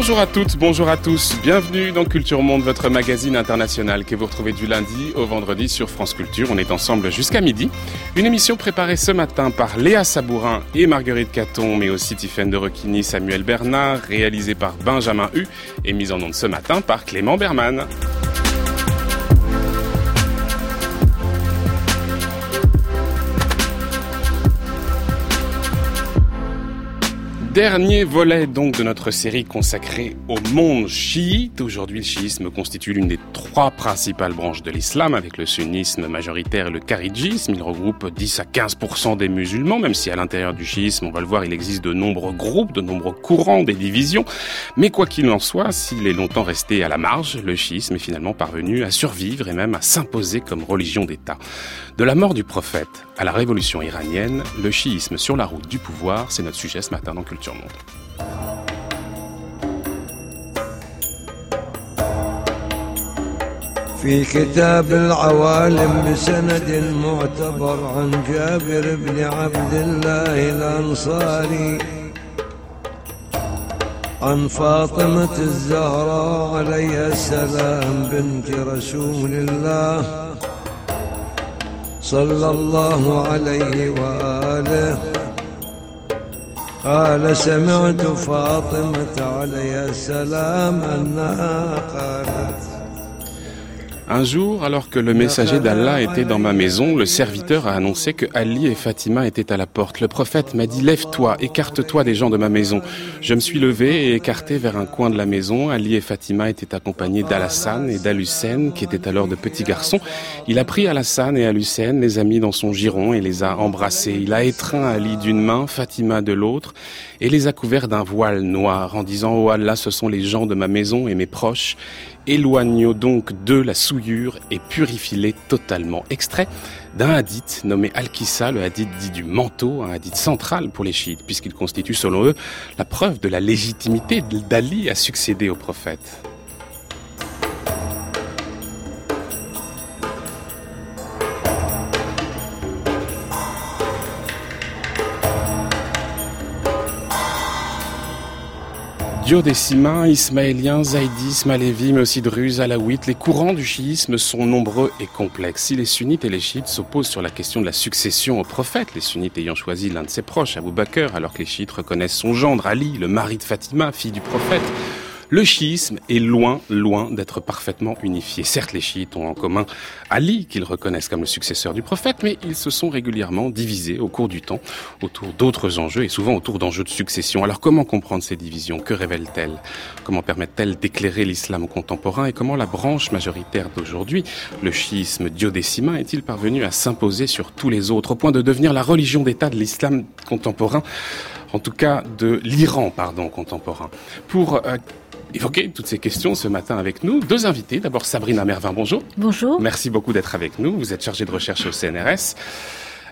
Bonjour à toutes, bonjour à tous. Bienvenue dans Culture Monde, votre magazine international que vous retrouvez du lundi au vendredi sur France Culture. On est ensemble jusqu'à midi. Une émission préparée ce matin par Léa Sabourin et Marguerite Caton, mais aussi Tiffaine de Requigny, Samuel Bernard, réalisée par Benjamin Hu et mise en onde ce matin par Clément Berman. Dernier volet donc de notre série consacrée au monde chiite. Aujourd'hui, le chiisme constitue l'une des trois principales branches de l'islam, avec le sunnisme majoritaire et le kharidjisme. Il regroupe 10 à 15% des musulmans, même si à l'intérieur du chiisme, on va le voir, il existe de nombreux groupes, de nombreux courants, des divisions. Mais quoi qu'il en soit, s'il est longtemps resté à la marge, le chiisme est finalement parvenu à survivre et même à s'imposer comme religion d'État. De la mort du prophète à la révolution iranienne, le chiisme sur la route du pouvoir, c'est notre sujet ce matin dans Culture Monde. في كتاب العوالم بسند معتبر عن جابر بن عبد الله الأنصاري عن فاطمة الزهراء عليها السلام بنت رسول الله صلى الله عليه وآله قال سمعت فاطمة عليها السلام أنها قالت Un jour, alors que le messager d'Allah était dans ma maison, le serviteur a annoncé que Ali et Fatima étaient à la porte. Le prophète m'a dit Lève-toi, écarte-toi des gens de ma maison. Je me suis levé et écarté vers un coin de la maison. Ali et Fatima étaient accompagnés d'Alassane et d'Alucène, qui étaient alors de petits garçons. Il a pris Alassane et Alucène, les a mis dans son giron et les a embrassés. Il a étreint Ali d'une main, Fatima de l'autre, et les a couverts d'un voile noir en disant Oh Allah, ce sont les gens de ma maison et mes proches. Éloignons donc d'eux la souillure et purifie-les totalement. Extrait d'un hadith nommé Al-Kissa, le hadith dit du manteau, un hadith central pour les chiites, puisqu'il constitue selon eux la preuve de la légitimité d'Ali à succéder au prophète. Duodécimains, ismaéliens, zaïdis, malévis, mais aussi druzes, alaouites, les courants du chiisme sont nombreux et complexes. Si les sunnites et les chiites s'opposent sur la question de la succession au prophète, les sunnites ayant choisi l'un de ses proches, Abou Bakr, alors que les chiites reconnaissent son gendre, Ali, le mari de Fatima, fille du prophète, le chiisme est loin, loin d'être parfaitement unifié. Certes, les chiites ont en commun Ali, qu'ils reconnaissent comme le successeur du prophète, mais ils se sont régulièrement divisés au cours du temps autour d'autres enjeux et souvent autour d'enjeux de succession. Alors comment comprendre ces divisions? Que révèlent-elles? Comment permettent-elles d'éclairer l'islam contemporain et comment la branche majoritaire d'aujourd'hui, le chiisme diodécimain, est-il parvenu à s'imposer sur tous les autres au point de devenir la religion d'État de l'islam contemporain? En tout cas de l'Iran, pardon, contemporain. Pour euh, évoquer toutes ces questions ce matin avec nous. Deux invités. D'abord Sabrina Mervin, bonjour. Bonjour. Merci beaucoup d'être avec nous. Vous êtes chargée de recherche au CNRS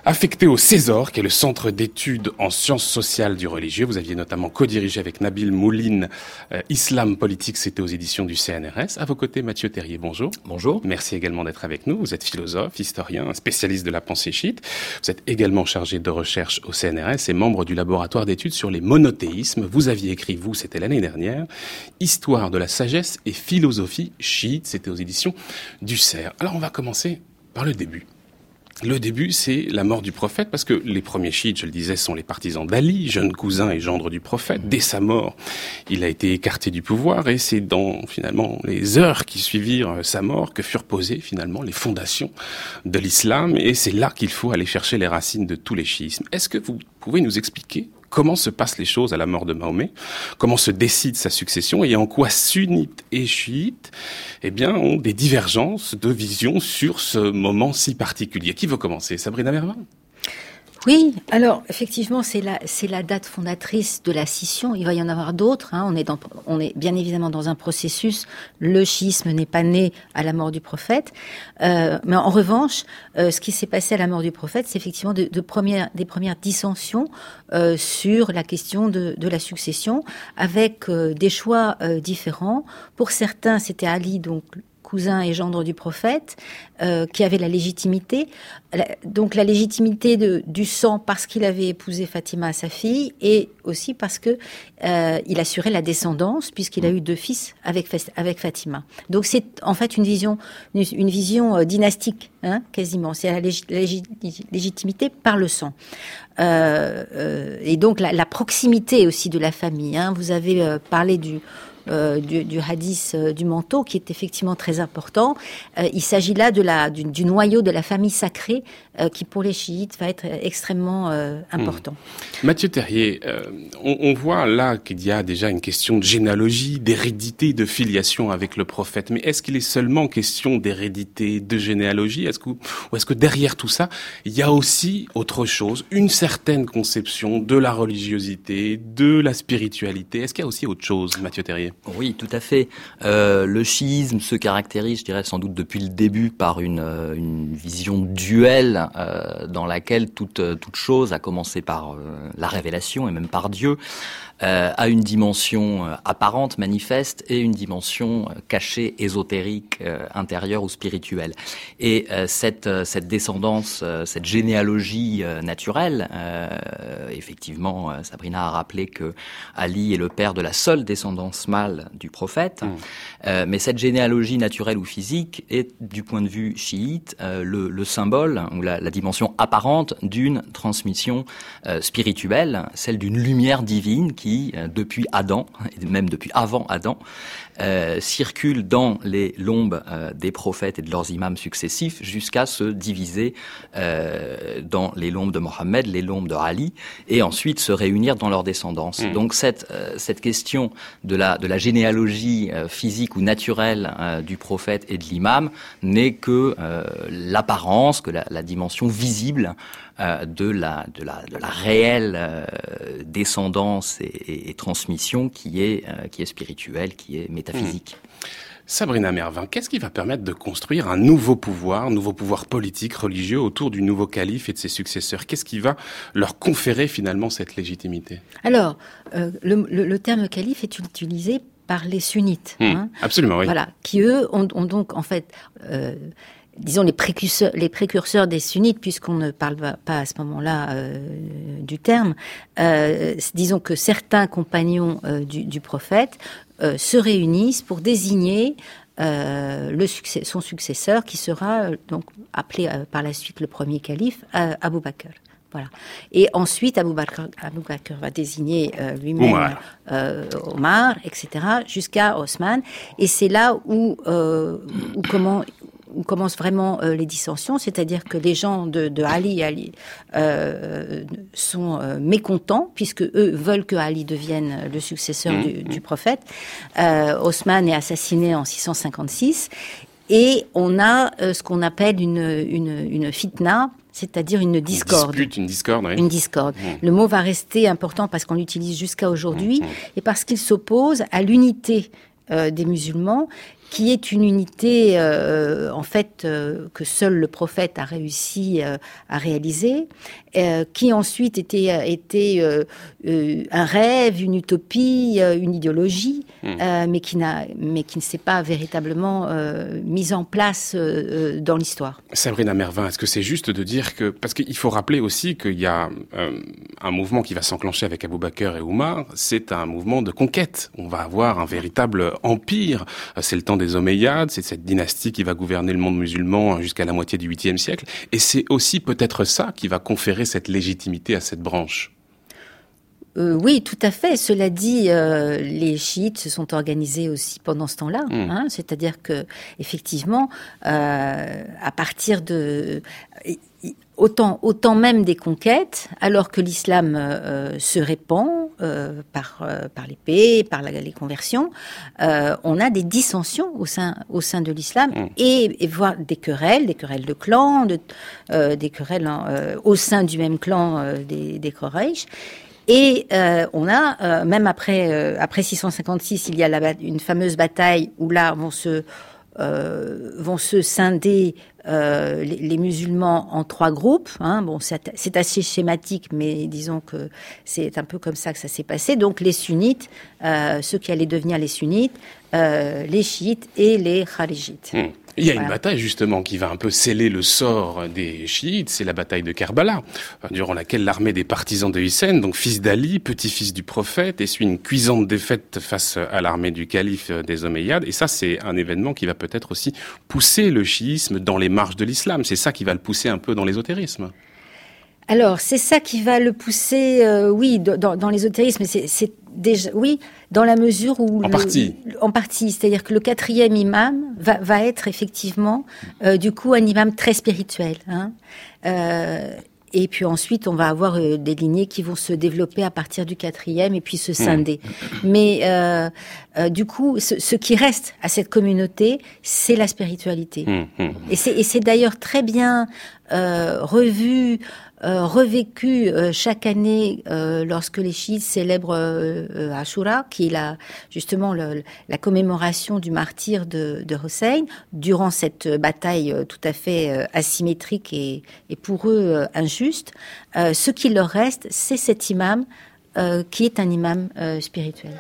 affecté au César, qui est le centre d'études en sciences sociales du religieux. Vous aviez notamment co-dirigé avec Nabil Mouline euh, Islam politique, c'était aux éditions du CNRS. À vos côtés, Mathieu Terrier, bonjour. Bonjour. Merci également d'être avec nous. Vous êtes philosophe, historien, spécialiste de la pensée chiite. Vous êtes également chargé de recherche au CNRS et membre du laboratoire d'études sur les monothéismes. Vous aviez écrit, vous, c'était l'année dernière, Histoire de la sagesse et philosophie chiite, c'était aux éditions du CERF. Alors on va commencer par le début. Le début, c'est la mort du prophète, parce que les premiers chiites, je le disais, sont les partisans d'Ali, jeune cousin et gendre du prophète. Dès sa mort, il a été écarté du pouvoir, et c'est dans finalement les heures qui suivirent sa mort que furent posées finalement les fondations de l'islam, et c'est là qu'il faut aller chercher les racines de tous les chiismes. Est-ce que vous pouvez nous expliquer comment se passent les choses à la mort de Mahomet, comment se décide sa succession et en quoi sunnites et chiites eh bien, ont des divergences de vision sur ce moment si particulier. Qui veut commencer? Sabrina Mervin oui, alors effectivement, c'est la, date fondatrice de la scission. Il va y en avoir d'autres. Hein. On, est bien évidemment dans un processus. Le schisme n'est pas né à la mort du prophète. Euh, mais en revanche, euh, ce qui s'est passé à la mort du prophète, c'est effectivement de, des premières dissensions euh, sur la question de, de, la succession, avec euh, des choix euh, différents. Pour certains, c'était Ali, donc cousin et gendre du prophète, euh, qui avait la légitimité, donc la légitimité de, du sang parce qu'il avait épousé Fatima, sa fille, et aussi parce que euh, il assurait la descendance puisqu'il a eu deux fils avec avec Fatima. Donc c'est en fait une vision une, vision euh, dynastique, hein, quasiment. C'est la, légitimité par le sang. et donc la, la, proximité aussi de la famille. Hein. Vous avez parlé du euh, du, du, hadith euh, du manteau, qui est effectivement très important. Euh, il s'agit là de la, du, noyau de la famille sacrée, qui pour les chiites va être extrêmement important. Hmm. Mathieu Terrier, on, voit là qu'il y a déjà une question de généalogie, d'hérédité, de filiation avec le prophète. Mais est-ce qu'il est seulement question d'hérédité, de généalogie? Ou est-ce que derrière tout ça, il y a aussi autre chose, une certaine conception de la religiosité, de la spiritualité? Est-ce qu'il y a aussi autre chose, Mathieu Terrier? Oui, tout à fait. Euh, le chiisme se caractérise, je dirais sans doute depuis le début, par une, euh, vision duelle euh, dans laquelle toute, chose, a commencé par la révélation et même par Dieu, a une dimension apparente, manifeste, et une dimension cachée, ésotérique, intérieure ou spirituelle. Et cette, cette descendance, cette généalogie naturelle, effectivement, Sabrina a rappelé que Ali est le père de la seule descendance mâle du prophète, mmh. mais cette généalogie naturelle ou physique est, du point de vue chiite, le, le, symbole ou la, la dimension apparente d'une transmission spirituelle, celle d'une lumière divine qui euh, depuis Adam, et même depuis avant Adam, euh, circule dans les lombes euh, des prophètes et de leurs imams successifs jusqu'à se diviser euh, dans les lombes de Mohammed, les lombes de Ali, et ensuite se réunir dans leur descendance. Hmm. Donc cette, cette question de la, de la généalogie physique ou naturelle du prophète et de l'imam n'est que l'apparence, que la, la, dimension visible de, la, de, la, de la réelle descendance et, et, transmission qui est, qui est spirituelle, qui est métaphysique physique. Hmm. Sabrina Mervin, qu'est-ce qui va permettre de construire un nouveau pouvoir, un nouveau pouvoir politique, religieux autour du nouveau calife et de ses successeurs? Qu'est-ce qui va leur conférer finalement cette légitimité? Alors, euh, le, terme calife est utilisé par les sunnites. Hmm. Hein. absolument, oui. Voilà, qui eux ont, donc en fait euh, disons les précurseurs, les précurseurs des sunnites, puisqu'on ne parle pas à ce moment-là euh, du terme, euh, disons que certains compagnons euh, du, du, prophète euh, se réunissent pour désigner euh, le succès, son successeur, qui sera donc appelé par la suite le premier calife, Abu Bakr. Voilà. Et ensuite, Abu Bakr, va désigner lui-même Omar. Omar. etc., jusqu'à Osman. Et c'est là où, où comment commencent vraiment euh, les dissensions, c'est-à-dire que les gens de, de Ali, Ali euh, sont euh, mécontents puisque eux veulent que Ali devienne le successeur mmh, du, mmh. du, prophète. Osman est assassiné en 656 et on a ce qu'on appelle une, une, une fitna, c'est-à-dire une discorde. Une dispute, une discorde, oui. Une discorde. Mmh. Le mot va rester important parce qu'on l'utilise jusqu'à aujourd'hui et parce qu'il s'oppose à l'unité des musulmans qui est une unité euh, en fait euh, que seul le prophète a réussi euh, à réaliser, qui ensuite était était un rêve, une utopie, une idéologie, hmm. mais qui n'a mais qui ne s'est pas véritablement mise en place dans l'histoire. Sabrina Mervin, est-ce que c'est juste de dire que parce qu'il faut rappeler aussi qu'il y a un mouvement qui va s'enclencher avec Abou Bakr et Oumar, c'est un mouvement de conquête. On va avoir un véritable empire. C'est le temps des Omeyyades, c'est cette dynastie qui va gouverner le monde musulman jusqu'à la moitié du 8e siècle, et c'est aussi peut-être ça qui va conférer cette légitimité à cette branche. Euh, oui, tout à fait. Cela dit, euh, les chiites se sont organisés aussi pendant ce temps-là. Hmm. Hein, C'est-à-dire que, effectivement, euh, à partir de autant, autant même des conquêtes, alors que l'islam euh, se répand euh, par, euh, par l'épée, par la, les conversions, on a des dissensions au sein, au sein de l'islam mm. et, et voire des querelles, des querelles de clans, de, des querelles au sein du même clan des, des Quraysh. Et on a, même après, après 656, il y a la, une fameuse bataille où là vont se vont se scinder les, les, musulmans en trois groupes. Hein. Bon, c'est assez schématique, mais disons que c'est un peu comme ça que ça s'est passé. Donc les sunnites, ceux qui allaient devenir les sunnites, les chiites et les kharijites. Hmm. Il y a une bataille justement qui va un peu sceller le sort des chiites, c'est la bataille de Kerbala, durant laquelle l'armée des partisans de Hussein, donc fils d'Ali, petit-fils du prophète, essuie une cuisante défaite face à l'armée du calife des Omeyyades. Et ça, c'est un événement qui va peut-être aussi pousser le chiisme dans les marges de l'islam. C'est ça qui va le pousser un peu dans l'ésotérisme. Alors, c'est ça qui va le pousser, euh, oui, dans, dans l'ésotérisme. C'est déjà, oui, dans la mesure où en partie, en partie, c'est-à-dire que le quatrième imam va, va être effectivement, euh, du coup, un imam très spirituel. Hein. Euh, et puis ensuite, on va avoir euh, des lignées qui vont se développer à partir du quatrième et puis se scinder. Mmh. Mais euh, euh, du coup, ce, ce, qui reste à cette communauté, c'est la spiritualité. Mmh, mmh. Et c'est d'ailleurs très bien euh, revu euh, revécu euh, chaque année euh, lorsque les chiites célèbrent Ashura, qui est justement la commémoration du martyr de, de Hossein, durant cette bataille tout à fait asymétrique et, et, pour eux injuste. ce qui leur reste, c'est cet imam qui est un imam spirituel.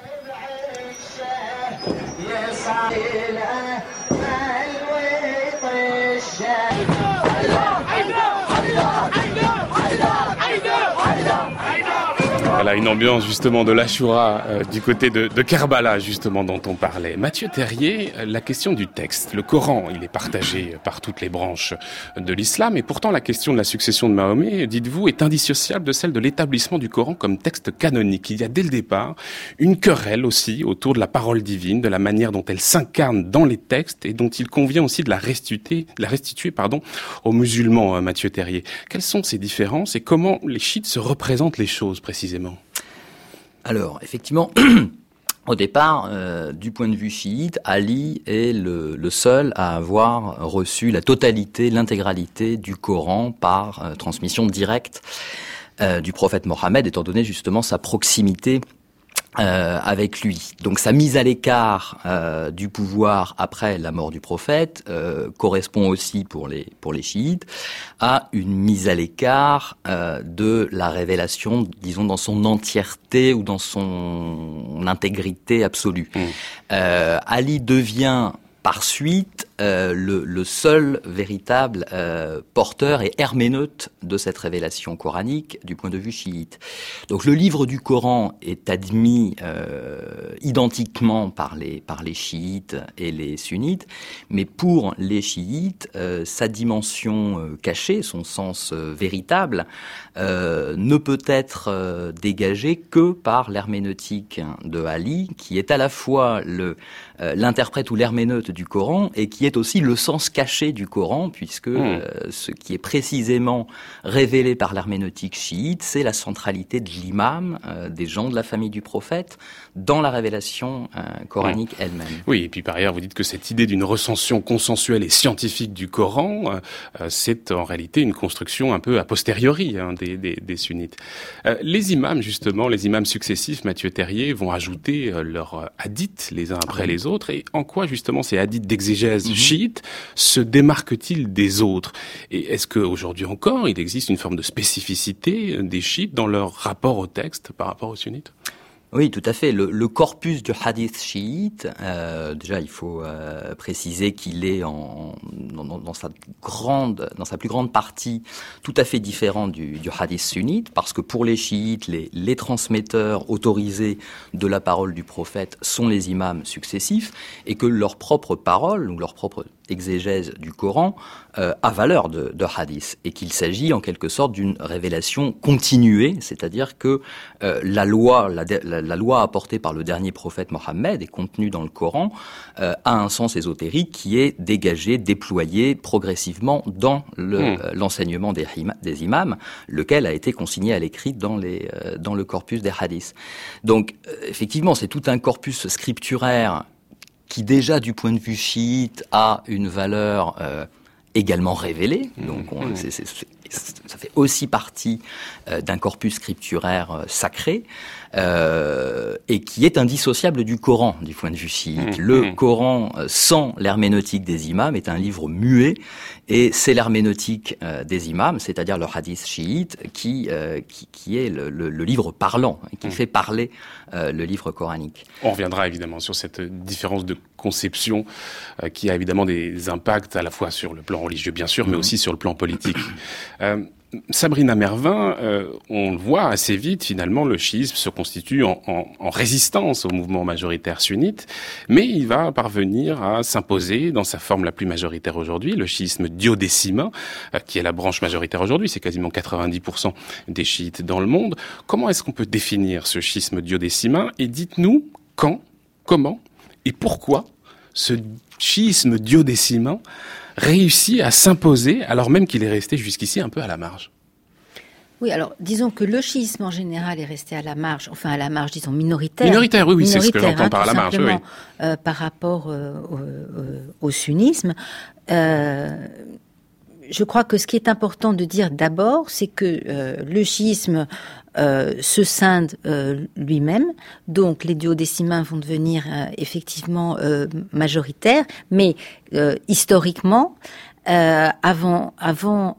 Voilà une ambiance justement de l'Ashura euh, du côté de, de, Kerbala justement dont on parlait. Mathieu Terrier, euh, la question du texte, le Coran, il est partagé par toutes les branches de l'islam et pourtant la question de la succession de Mahomet, dites-vous, est indissociable de celle de l'établissement du Coran comme texte canonique. Il y a dès le départ une querelle aussi autour de la parole divine, de la manière dont elle s'incarne dans les textes et dont il convient aussi de la restituer, de la restituer pardon, aux musulmans, euh, Mathieu Terrier. Quelles sont ces différences et comment les chiites se représentent les choses précisément? Alors, effectivement, au départ, euh, du point de vue chiite, Ali est le, seul à avoir reçu la totalité, l'intégralité du Coran par euh, transmission directe euh, du prophète Mohammed, étant donné justement sa proximité euh, avec lui. Donc sa mise à l'écart euh, du pouvoir après la mort du prophète euh, correspond aussi pour les pour les chiites à une mise à l'écart euh, de la révélation, disons dans son entièreté ou dans son intégrité absolue. Mmh. Euh, Ali devient par suite euh, le, seul véritable euh, porteur et herméneute de cette révélation coranique du point de vue chiite. Donc le livre du Coran est admis euh, identiquement par les, par les chiites et les sunnites, mais pour les chiites, euh, sa dimension cachée, son sens véritable, ne peut être dégagée que par l'herméneutique de Ali, qui est à la fois le l'interprète ou l'herméneute du Coran et qui est aussi le sens caché du Coran, puisque hmm. euh, ce qui est précisément révélé par l'herméneutique chiite, c'est la centralité de l'imam, euh, des gens de la famille du prophète, dans la révélation euh, coranique elle-même. Oui, et puis par ailleurs, vous dites que cette idée d'une recension consensuelle et scientifique du Coran, c'est en réalité une construction un peu a posteriori hein, des, des, des, sunnites. les imams, justement, les imams successifs, Mathieu Terrier, vont ajouter leurs hadiths les uns après les autres, et en quoi justement ces hadiths d'exégèse chiites se démarque-t-il des autres? Et est-ce qu'aujourd'hui encore, il existe une forme de spécificité des chiites dans leur rapport au texte par rapport aux sunnites? Oui, tout à fait. Le, le corpus du hadith chiite, euh, déjà, il faut euh, préciser qu'il est en, dans, sa grande, dans sa plus grande partie, tout à fait différent du, du hadith sunnite, parce que pour les chiites, les, les, transmetteurs autorisés de la parole du prophète sont les imams successifs, et que leur propre parole ou leur propre exégèse du Coran euh, a valeur de, de hadith et qu'il s'agit en quelque sorte d'une révélation continuée, c'est-à-dire que euh, la loi, la, la, la, loi apportée par le dernier prophète Mohammed et contenue dans le Coran euh, a un sens ésotérique qui est dégagé, déployé progressivement dans hmm. l'enseignement le, des, des, imams, lequel a été consigné à l'écrit dans, les, euh, dans le corpus des hadiths. Donc effectivement, c'est tout un corpus scripturaire qui déjà du point de vue chiite a une valeur euh, également révélée. Mmh. Donc on, mmh. ça fait aussi partie d'un corpus scripturaire sacré. Euh, et qui est indissociable du Coran du point de vue chiite. Mmh, le mmh. Coran, euh, sans l'herméneutique des imams, est un livre muet, et c'est l'herméneutique euh, des imams, c'est-à-dire le hadith chiite, qui, qui, qui, est le, le, livre parlant, qui mmh. fait parler le livre coranique. On reviendra évidemment sur cette différence de conception qui a évidemment des impacts à la fois sur le plan religieux, bien sûr, mais aussi sur le plan politique. Sabrina Mervin, euh, on le voit assez vite, finalement, le chiisme se constitue en, résistance au mouvement majoritaire sunnite, mais il va parvenir à s'imposer dans sa forme la plus majoritaire aujourd'hui, le chiisme diodécimain, euh, qui est la branche majoritaire aujourd'hui, c'est quasiment 90% des chiites dans le monde. Comment est-ce qu'on peut définir ce schisme diodécimain Et dites-nous quand, comment et pourquoi ce schisme diodécimain réussit à s'imposer alors même qu'il est resté jusqu'ici un peu à la marge. Oui, alors disons que le schisme en général est resté à la marge, enfin à la marge, disons minoritaire. Minoritaire, oui, oui, c'est ce que j'entends hein, par la marge. Oui. Euh, par rapport euh, au, sunnisme. Euh, je crois que ce qui est important de dire d'abord, c'est que le schisme euh, se scinde euh, lui-même. Donc les duodécimains vont devenir euh, effectivement majoritaires, mais historiquement, avant,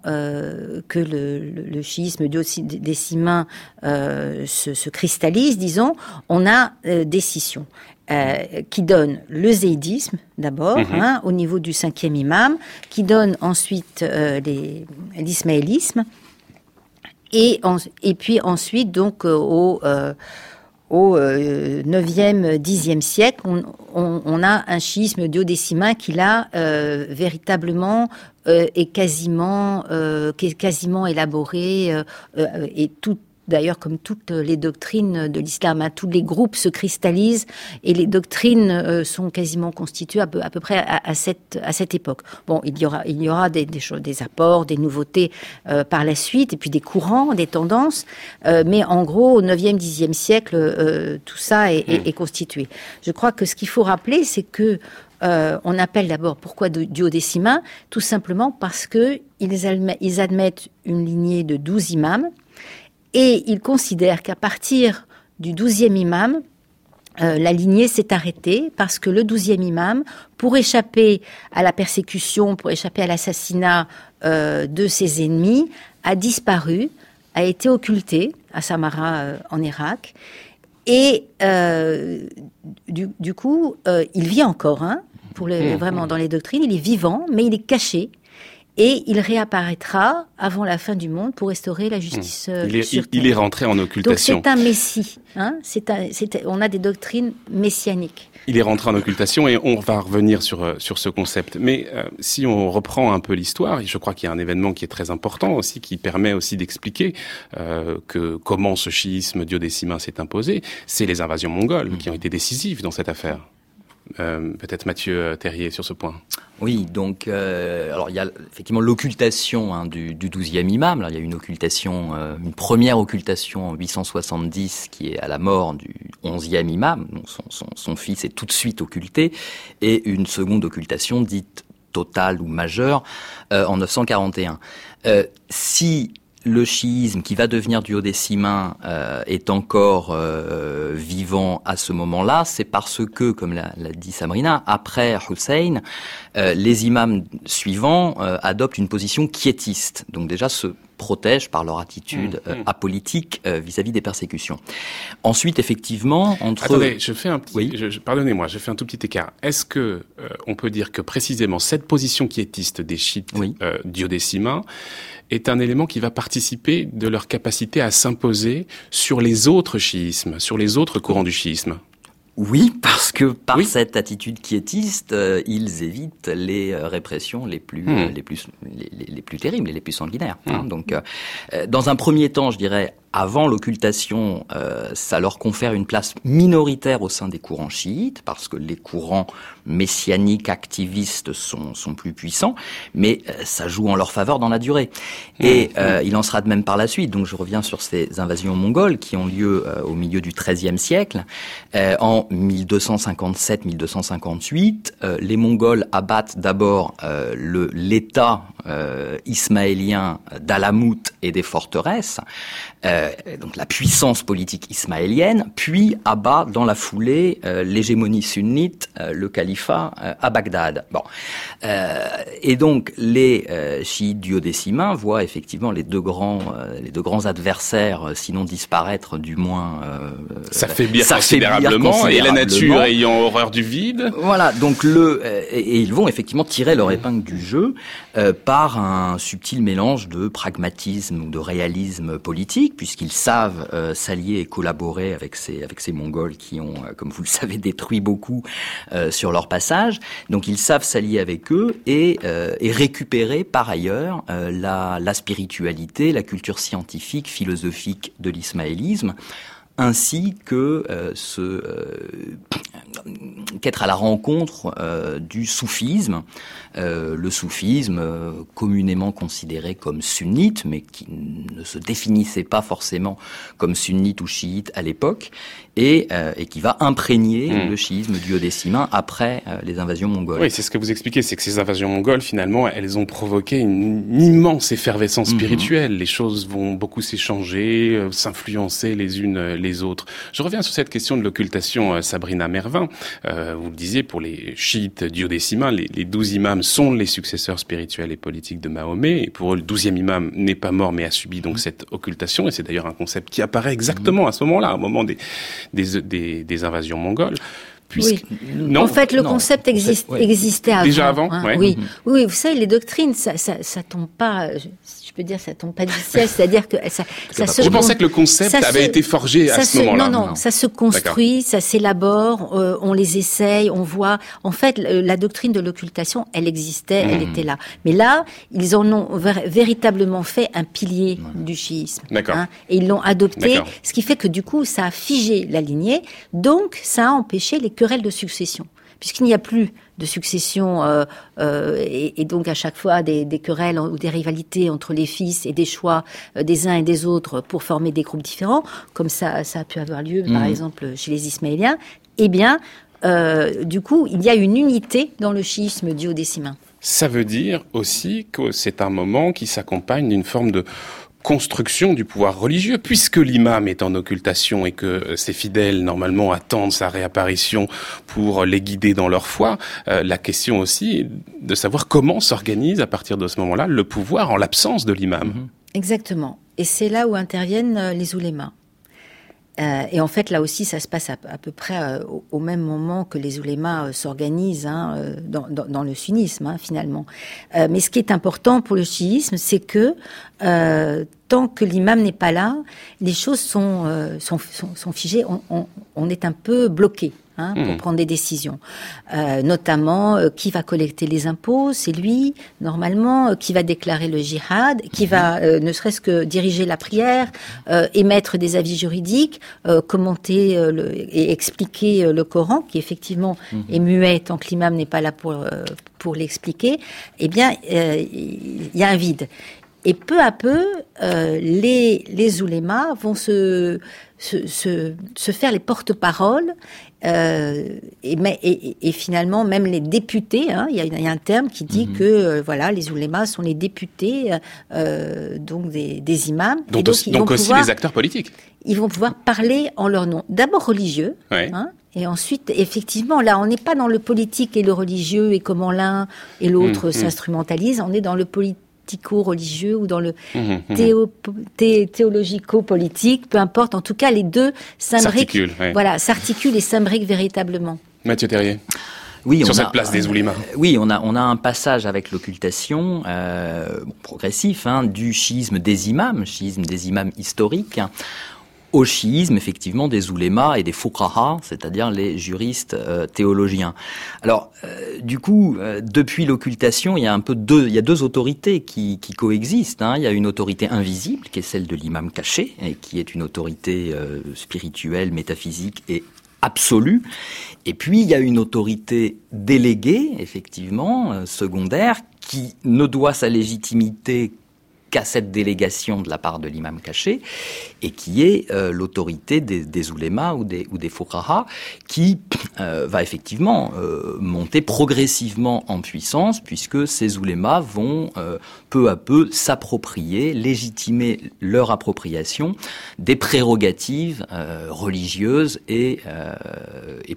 que le, le, le schisme duodécimain se, se, cristallise, disons, on a des. Qui donne le zéidisme d'abord, mhm. hein, au niveau du cinquième imam, qui donne ensuite l'ismaélisme, et, et puis ensuite, donc, euh, au, euh, au 9e, euh, 10e siècle, on, on, on, a un schisme duodécimain qui là, euh, véritablement, est quasiment, qui est quasiment élaboré et tout d'ailleurs comme toutes les doctrines de l'islam, hein, tous les groupes se cristallisent et les doctrines euh, sont quasiment constituées à peu, à peu près à, cette, à cette époque. Bon, il y aura, il y aura des, des, choses, des apports, des nouveautés euh, par la suite, et puis des courants, des tendances, euh, mais en gros, au 9e, 10e siècle, tout ça est, est, est, constitué. Je crois que ce qu'il faut rappeler, c'est que on appelle d'abord pourquoi duodécimain Tout simplement parce que ils, admettent une lignée de 12 imams et il considère qu'à partir du douzième imam, euh, la lignée s'est arrêtée parce que le douzième imam, pour échapper à la persécution, pour échapper à l'assassinat euh, de ses ennemis, a disparu, a été occulté à Samara euh, en Irak. Et du, du, coup, il vit encore, hein, pour le, mmh. vraiment dans les doctrines, il est vivant, mais il est caché et il réapparaîtra avant la fin du monde pour restaurer la justice. Mmh. Il, est, il, est, rentré en occultation. Donc c'est un messie. Hein c'est on a des doctrines messianiques. Il est rentré en occultation et on va revenir sur euh, sur ce concept. Mais euh, si on reprend un peu l'histoire, je crois qu'il y a un événement qui est très important aussi, qui permet aussi d'expliquer euh, que comment ce chiisme diodécimain s'est imposé. C'est les invasions mongoles mmh. qui ont été décisives dans cette affaire. Euh, peut-être Mathieu Terrier sur ce point. Oui, donc euh, alors il y a effectivement l'occultation hein, du, du 12e imam. il y a une occultation, euh, une première occultation en 870 qui est à la mort du 11e imam. Donc son, son, son fils est tout de suite occulté, et une seconde occultation dite totale ou majeure en 941. si le chiisme qui va devenir du duodécimain euh, est encore euh, vivant à ce moment-là, c'est parce que, comme l'a dit Sabrina, après Hussein, euh, les imams suivants adoptent une position quiétiste. Donc déjà se protègent par leur attitude mmh, mmh. apolitique vis-à-vis des persécutions. Ensuite, effectivement, entre attendez, je fais un petit, oui pardonnez-moi, je fais un tout petit écart. Est-ce que on peut dire que précisément cette position quiétiste des chiites oui. Est un élément qui va participer de leur capacité à s'imposer sur les autres chiismes, sur les autres courants du chiisme. Oui, parce que par cette attitude quiétiste, euh, ils évitent les euh, répressions les plus, hmm. les plus, les, les, plus terribles et les plus sanguinaires. Hein. Hmm. Donc, euh, dans un premier temps, je dirais, avant l'occultation, euh, ça leur confère une place minoritaire au sein des courants chiites, parce que les courants messianiques activistes sont, sont plus puissants, mais euh, ça joue en leur faveur dans la durée. Et mmh. euh, il en sera de même par la suite. Donc je reviens sur ces invasions mongoles qui ont lieu au milieu du XIIIe siècle. en 1257-1258, les Mongols abattent d'abord l'État ismaélien d'Alamout et des forteresses. Euh, donc la puissance politique ismaélienne, puis abat dans la foulée euh, l'hégémonie sunnite, euh, le califat à Bagdad. Bon, et donc les chiites duodécimains voient effectivement les deux grands, les deux grands adversaires, sinon disparaître, du moins s'affaiblir considérablement, et la nature ayant horreur du vide. Voilà, donc le et, ils vont effectivement tirer leur épingle du jeu par un subtil mélange de pragmatisme ou de réalisme politique, puisqu'ils savent euh, s'allier et collaborer avec ces, avec ces Mongols qui ont, euh, comme vous le savez, détruit beaucoup euh, sur leur passage. Donc ils savent s'allier avec eux et, et récupérer par ailleurs la, la spiritualité, la culture scientifique, philosophique de l'ismaélisme ainsi que ce qu'être à la rencontre euh, du soufisme, le soufisme communément considéré comme sunnite, mais qui ne se définissait pas forcément comme sunnite ou chiite à l'époque, et, et, qui va imprégner hmm. le chiisme duodécimain après les invasions mongoles. Oui, c'est ce que vous expliquez, c'est que ces invasions mongoles, finalement, elles ont provoqué une, immense effervescence mhm. spirituelle. Les choses vont beaucoup s'échanger, s'influencer les unes les autres. Je reviens sur cette question de l'occultation, euh, Sabrina Mervin. Euh, vous le disiez, pour les chiites duodécimains, les, les douze imams sont les successeurs spirituels et politiques de Mahomet. Et pour eux, le douzième imam n'est pas mort, mais a subi donc cette occultation. Et c'est d'ailleurs un concept qui apparaît exactement à ce moment-là, au moment des, des, des invasions mongoles oui. Non, en fait, le concept existe, existait avant. Déjà avant, hein. oui. oui. vous savez, les doctrines, ça, ça, ça tombe pas. Je peux dire, ça tombe pas du ciel. C'est-à-dire que ça, ça se. Je pensais que le concept avait été forgé à ce moment-là. Non, non, ça se construit, ça s'élabore, euh, on les essaye, on voit. En fait, la doctrine de l'occultation, elle existait, elle hmm. était là. Mais là, ils en ont véritablement fait un pilier du chiisme. D'accord. Hein, et ils l'ont adopté, ce qui fait que du coup, ça a figé la lignée. Donc, ça a empêché les querelles de succession. Puisqu'il n'y a plus de succession euh, euh, et, donc à chaque fois des, querelles ou des rivalités entre les fils et des choix euh, des uns et des autres pour former des groupes différents, comme ça, ça a pu avoir lieu par mmh. exemple chez les Ismaéliens, eh bien, du coup, il y a une unité dans le chiisme duodécimain. Ça veut dire aussi que c'est un moment qui s'accompagne d'une forme de construction du pouvoir religieux, puisque l'imam est en occultation et que euh, ses fidèles normalement attendent sa réapparition pour les guider dans leur foi, euh, la question aussi est de savoir comment s'organise à partir de ce moment-là le pouvoir en l'absence de l'imam. Exactement. Et c'est là où interviennent euh, les oulémas. Euh, et en fait, là aussi, ça se passe à, peu près euh, au, même moment que les oulémas euh, s'organisent hein, dans, le sunnisme, hein, finalement. mais ce qui est important pour le chiisme, c'est que tant que l'imam n'est pas là, les choses sont, sont, sont, figées, on, est un peu bloqué. Hein, pour hmm. prendre des décisions. Euh, notamment, euh, qui va collecter les impôts C'est lui, normalement, euh, qui va déclarer le jihad, qui va, hmm. ne serait-ce que diriger la prière, émettre des avis juridiques, commenter le, et expliquer le Coran, qui effectivement hmm. est muet tant que l'imam n'est pas là pour, pour l'expliquer. Eh bien, il y a un vide. Et peu à peu, les, les oulémas vont se, se, se, se faire les porte-paroles euh, et, et, et, finalement, même les députés, hein, il y, y, a un terme qui dit mhm. que euh, voilà, les oulémas sont les députés euh, donc des, des, imams. Donc, donc, donc aussi les acteurs politiques. Ils vont pouvoir parler en leur nom. D'abord religieux, hein, et ensuite, effectivement, là, on n'est pas dans le politique et le religieux et comment l'un et l'autre mhm, mhm. s'instrumentalisent. On est dans le politique religieux ou dans le mmh, mmh. théologico-politique, peu importe. En tout cas, les deux s'imbriquent. Voilà, s'articulent et s'imbriquent véritablement. Mathieu Terrier. Oui, sur cette place des oulimas. Euh, oui, on a on a un passage avec l'occultation euh, progressif hein, du schisme des imams, schisme des imams historiques, au chiisme, effectivement, des oulémas et des fuqaha, c'est-à-dire les juristes euh, théologiens. Alors, euh, du coup, euh, depuis l'occultation, il y a un peu deux, il y a deux autorités qui, coexistent. Hein. Il y a une autorité invisible, qui est celle de l'imam caché, et qui est une autorité spirituelle, métaphysique et absolue. Et puis, il y a une autorité déléguée, effectivement, secondaire, qui ne doit sa légitimité qu'à cette délégation de la part de l'imam caché, et qui est euh, l'autorité des, des oulémas ou des, ou qui euh, va effectivement euh, monter progressivement en puissance, puisque ces oulémas vont peu à peu s'approprier, légitimer leur appropriation des prérogatives religieuses et,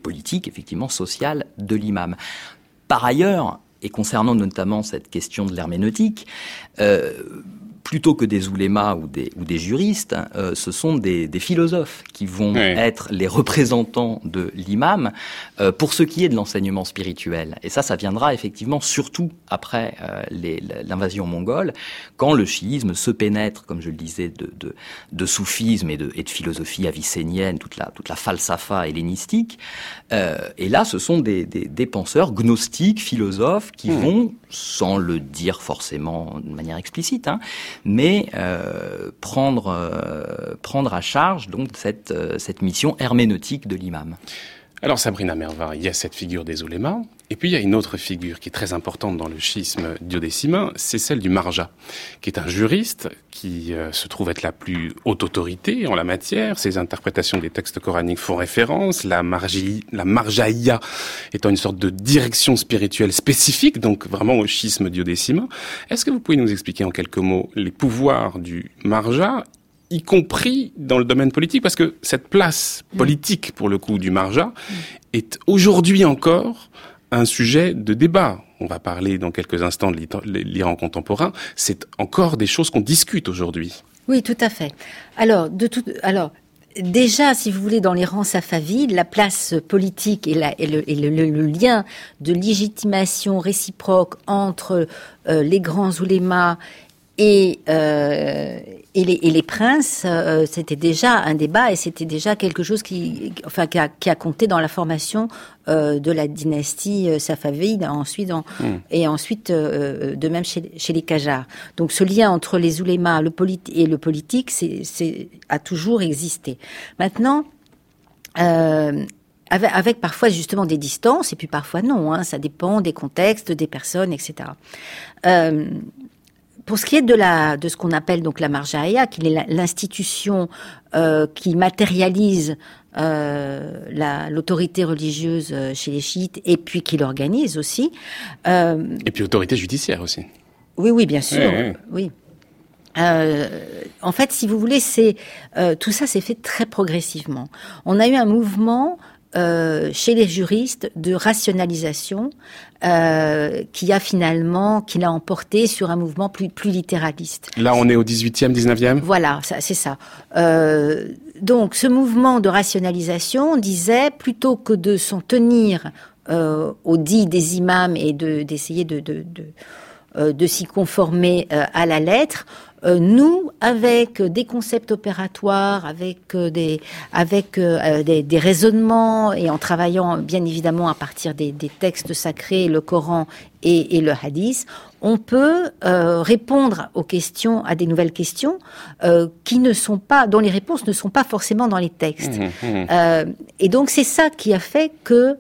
politiques, effectivement sociales de l'imam. Par ailleurs, et concernant notamment cette question de l'herméneutique, plutôt que des oulémas ou des, ou des juristes, euh, ce sont des, des, philosophes qui vont être les représentants de l'imam euh, pour ce qui est de l'enseignement spirituel. Et ça, ça viendra effectivement surtout après euh, l'invasion mongole, quand le chiisme se pénètre, comme je le disais, de, de, de soufisme et de, et de, philosophie avicénienne, toute la, toute la falsafa hellénistique. Euh, et là, ce sont des, des, penseurs gnostiques, philosophes, qui hmm. vont, sans le dire forcément de manière explicite, hein, mais euh, prendre, euh, prendre à charge donc cette, euh, cette mission herméneutique de l'imam. Alors Sabrina Merva, il y a cette figure des oulémas, et puis il y a une autre figure qui est très importante dans le schisme duodécimain, c'est celle du marja, qui est un juriste qui euh, se trouve être la plus haute autorité en la matière. Ses interprétations des textes coraniques font référence. La, la marjaïa étant une sorte de direction spirituelle spécifique, donc vraiment au schisme duodécimain. Est-ce que vous pouvez nous expliquer en quelques mots les pouvoirs du marja y compris dans le domaine politique, parce que cette place mm. politique, pour le coup, du Marja, est aujourd'hui encore un sujet de débat. On va parler dans quelques instants de l'Iran contemporain. C'est encore des choses qu'on discute aujourd'hui. Oui, tout à fait. Alors, de tout, alors, déjà, si vous voulez, dans les rangs safavides, la place politique et, la, et, le, et le, lien de légitimation réciproque entre euh, les grands oulémas et, euh, et, les, et, les, princes, euh, c'était déjà un débat et c'était déjà quelque chose qui, enfin, qui a, qui a compté dans la formation euh, de la dynastie safavide, ensuite hmm. et ensuite de même chez, chez, les Qajars. Donc ce lien entre les oulémas le et le politique, c'est a toujours existé. Maintenant. Avec, avec, parfois justement des distances et puis parfois non, hein, ça dépend des contextes, des personnes, etc. Pour ce qui est de la de ce qu'on appelle donc la marjaïa, qui est l'institution euh, qui matérialise euh, l'autorité religieuse euh, chez les chiites et puis qui l'organise aussi. Euh, et puis autorité judiciaire aussi. Oui, oui, bien sûr. Oui. Euh, en fait, si vous voulez, c'est euh, tout ça s'est fait très progressivement. On a eu un mouvement euh, chez les juristes de rationalisation euh, qui a finalement, qui l'a emporté sur un mouvement plus, plus littéraliste. Là, on est au 18e, 19e Voilà, c'est ça. Euh, donc, ce mouvement de rationalisation disait, plutôt que de s'en tenir euh, au dit des imams et d'essayer de, de, de, de, de s'y conformer à la lettre, euh, nous, avec des concepts opératoires, avec euh, des, avec euh, des, des, raisonnements et en travaillant bien évidemment à partir des, des textes sacrés, le Coran et, et le Hadith, on peut répondre aux questions, à des nouvelles questions qui ne sont pas, dont les réponses ne sont pas forcément dans les textes. Mmh, mmh. et donc c'est ça qui a fait que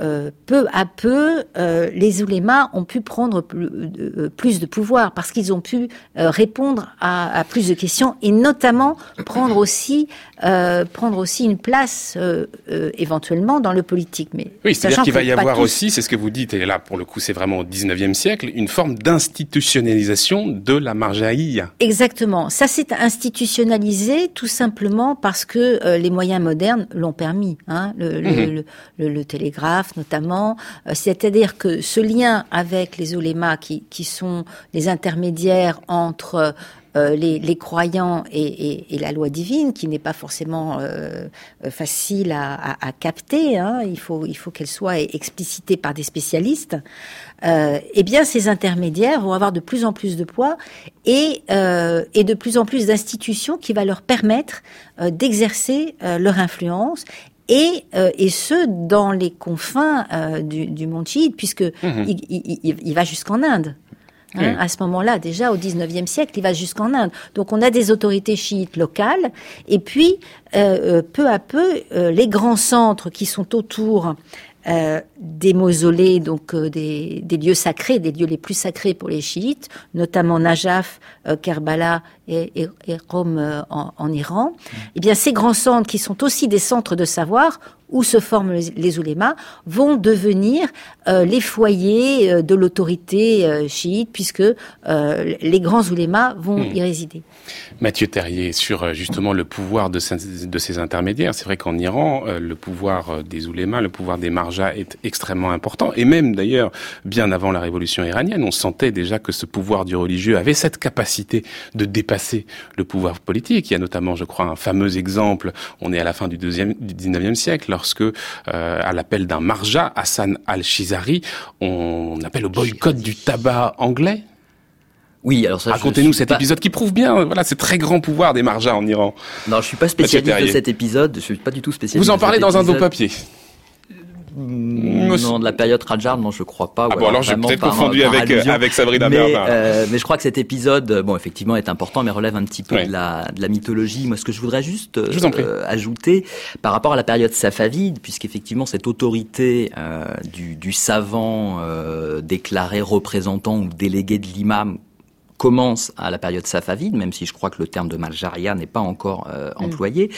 euh, peu à peu, euh, les oulémas ont pu prendre euh, plus, de pouvoir parce qu'ils ont pu répondre à, plus de questions et notamment prendre aussi prendre aussi une place éventuellement dans le politique. Mais oui, c'est-à-dire qu'il va y avoir aussi, c'est ce que vous dites, et là pour le coup c'est vraiment au 19e siècle, une forme d'institutionnalisation de la marjaïa. Exactement. Ça s'est institutionnalisé tout simplement parce que les moyens modernes l'ont permis. Hein, le, mhm. le, le télégraphe notamment, euh, c'est-à-dire que ce lien avec les oulémas qui, qui sont les intermédiaires entre euh, les, les, croyants et, et, et, la loi divine, qui n'est pas forcément euh, facile à, à, à capter, hein, il faut, il faut qu'elle soit explicitée par des spécialistes, euh, eh bien ces intermédiaires vont avoir de plus en plus de poids et, euh, et de plus en plus d'institutions qui va leur permettre euh, d'exercer leur influence et, euh, et ce dans les confins euh, du, du monde chiite, puisque mmh. il, il, il, va jusqu'en Inde. Hein, À ce moment-là, déjà au 19e siècle, il va jusqu'en Inde. Donc on a des autorités chiites locales, et puis euh, peu à peu, les grands centres qui sont autour euh, des mausolées, donc euh, des, des, lieux sacrés, des lieux les plus sacrés pour les chiites, notamment Najaf, euh, Kerbala et, et, et Rome euh, en, en, Iran. Mmh. Eh bien, ces grands centres, qui sont aussi des centres de savoir, où se forment les, les oulémas, vont devenir euh, les foyers euh, de l'autorité euh, chiite, puisque les grands oulémas vont mmh. y résider. Mathieu Terrier, sur justement le pouvoir de ces, de ces intermédiaires, c'est vrai qu'en Iran, le pouvoir des oulémas, le pouvoir des marjas est extrêmement important, et même d'ailleurs, bien avant la révolution iranienne, on sentait déjà que ce pouvoir du religieux avait cette capacité de dépasser le pouvoir politique. Il y a notamment, je crois, un fameux exemple, on est à la fin du, deuxième, du 19e siècle, lorsque, euh, à l'appel d'un marja, Hassan al-Shizari, on appelle au boycott du tabac anglais? Oui, alors ça. Racontez-nous cet pas... épisode qui prouve bien, voilà, ces très grands pouvoirs des marjas en Iran. Non, je suis pas spécialiste de cet épisode. Je suis pas du tout spécialiste. Vous en parlez dans épisode. un dos papier. Non, de la période Rajar, non, je crois pas. Ah bon, alors j'ai peut-être confondu avec, avec Sabrina mais, Bernard. Euh, mais je crois que cet épisode, bon, effectivement, est important, mais relève un petit peu ouais. de, la, de la mythologie. Moi, ce que je voudrais juste je euh, ajouter par rapport à la période safavide, puisqu'effectivement, cette autorité euh, du, du, savant euh, déclaré représentant ou délégué de l'imam commence à la période safavide, même si je crois que le terme de Maljaria n'est pas encore euh, mm. employé,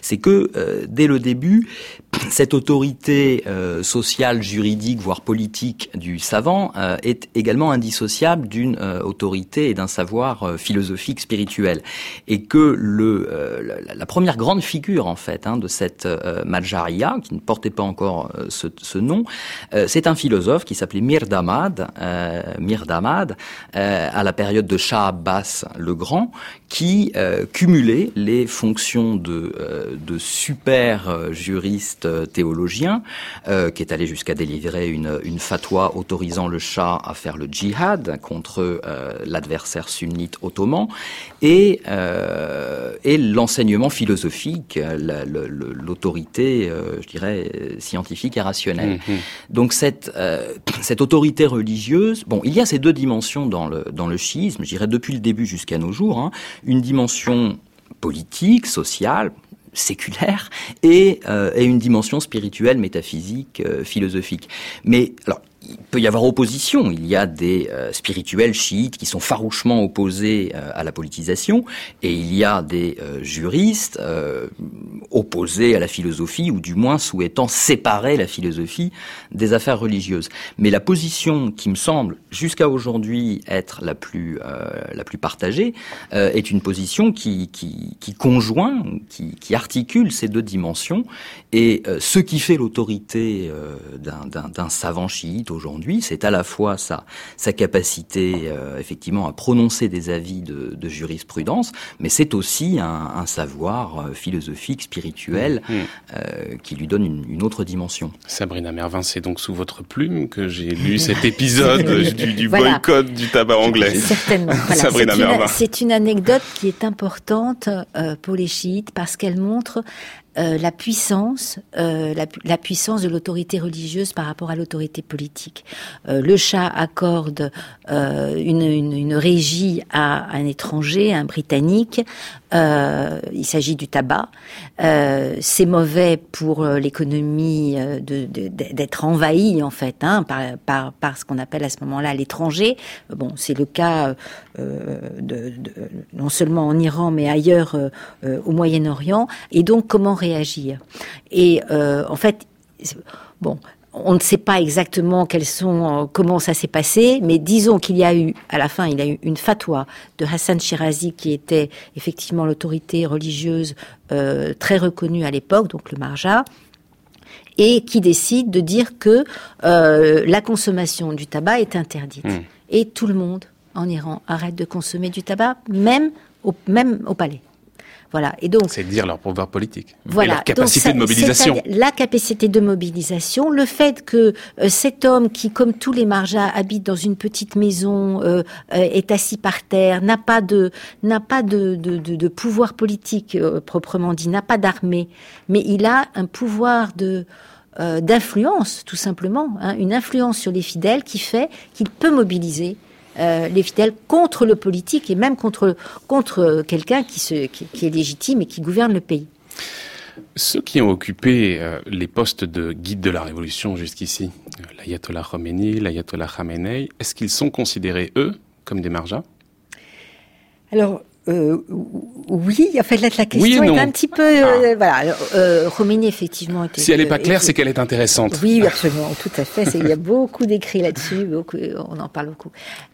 c'est que euh, dès le début, cette autorité euh, sociale, juridique, voire politique du savant euh, est également indissociable d'une euh, autorité et d'un savoir philosophique, spirituel, et que le la, la, première grande figure en fait hein, de cette Maljaria, qui ne portait pas encore ce, ce, nom, c'est un philosophe qui s'appelait Mirdamad, Mirdamad, à la période de Shah Abbas le Grand, qui euh, cumulait les fonctions de, euh, de super euh, juriste théologien, qui est allé jusqu'à délivrer une, une fatwa autorisant le Shah à faire le djihad contre l'adversaire sunnite ottoman, et, et l'enseignement philosophique, l'autorité, je dirais, scientifique et rationnelle. Mmh, mmh. Donc cette, cette autorité religieuse, bon, il y a ces deux dimensions dans le, dans le chiisme, je dirais depuis le début jusqu'à nos jours, hein, une dimension politique, sociale, séculaire et, euh, une dimension spirituelle, métaphysique, euh, philosophique. Mais alors, il peut y avoir opposition. Il y a des euh, spirituels chiites qui sont farouchement opposés euh, à la politisation, et il y a des euh, juristes euh, opposés à la philosophie, ou du moins souhaitant séparer la philosophie des affaires religieuses. Mais la position qui me semble jusqu'à aujourd'hui être la plus euh, la plus partagée est une position qui qui, qui conjoint, qui, qui, articule ces deux dimensions, et ce qui fait l'autorité d'un savant chiite aujourd'hui, c'est à la fois sa, sa capacité euh, effectivement à prononcer des avis de, de jurisprudence, mais c'est aussi un, un, savoir euh, philosophique, spirituel, mmh. euh, qui lui donne une, une, autre dimension. Sabrina Mervin, c'est donc sous votre plume que j'ai lu cet épisode du, du voilà. boycott du tabac anglais. Certainement. Voilà. Sabrina Mervin. C'est une anecdote qui est importante euh, pour les chiites parce qu'elle montre euh, la puissance, euh, la, puissance de l'autorité religieuse par rapport à l'autorité politique. Euh, le Shah accorde une, une, régie à un étranger, un Britannique. Il s'agit du tabac. C'est mauvais pour l'économie d'être de, envahi en fait hein, par, par, par, ce qu'on appelle à ce moment-là l'étranger. Bon, c'est le cas de, de, non seulement en Iran mais ailleurs au Moyen-Orient. Et donc comment réagir. Et euh, en fait, bon, on ne sait pas exactement quels sont, euh, comment ça s'est passé, mais disons qu'il y a eu, à la fin, il y a eu une fatwa de Hassan Shirazi qui était effectivement l'autorité religieuse euh, très reconnue à l'époque, donc le Marja, et qui décide de dire que euh, la consommation du tabac est interdite. Mmh. Et tout le monde en Iran arrêtent de consommer du tabac, même au, même au palais. Voilà. Et donc, c'est dire leur pouvoir politique, voilà. et leur capacité de mobilisation. La capacité de mobilisation, le fait que euh, cet homme qui, comme tous les marjas, habite dans une petite maison, euh, euh, est assis par terre, n'a pas de n'a pas de, de, de, de pouvoir politique proprement dit, n'a pas d'armée, mais il a un pouvoir de d'influence, tout simplement, hein, une influence sur les fidèles qui fait qu'il peut mobiliser euh, les fidèles contre le politique et même contre, contre quelqu'un qui, qui, est légitime et qui gouverne le pays. Ceux qui ont occupé euh, les postes de guide de la révolution jusqu'ici, euh, l'ayatollah Khomeini, l'ayatollah Khamenei, est-ce qu'ils sont considérés, eux, comme des marjas? Alors, euh, oui, en fait, la question est un petit peu, euh, ah. voilà. Euh, effectivement, était, Si elle n'est pas claire, c'est qu'elle est intéressante. Oui, absolument, tout à fait. Il y a beaucoup d'écrits là-dessus, beaucoup, on en parle beaucoup.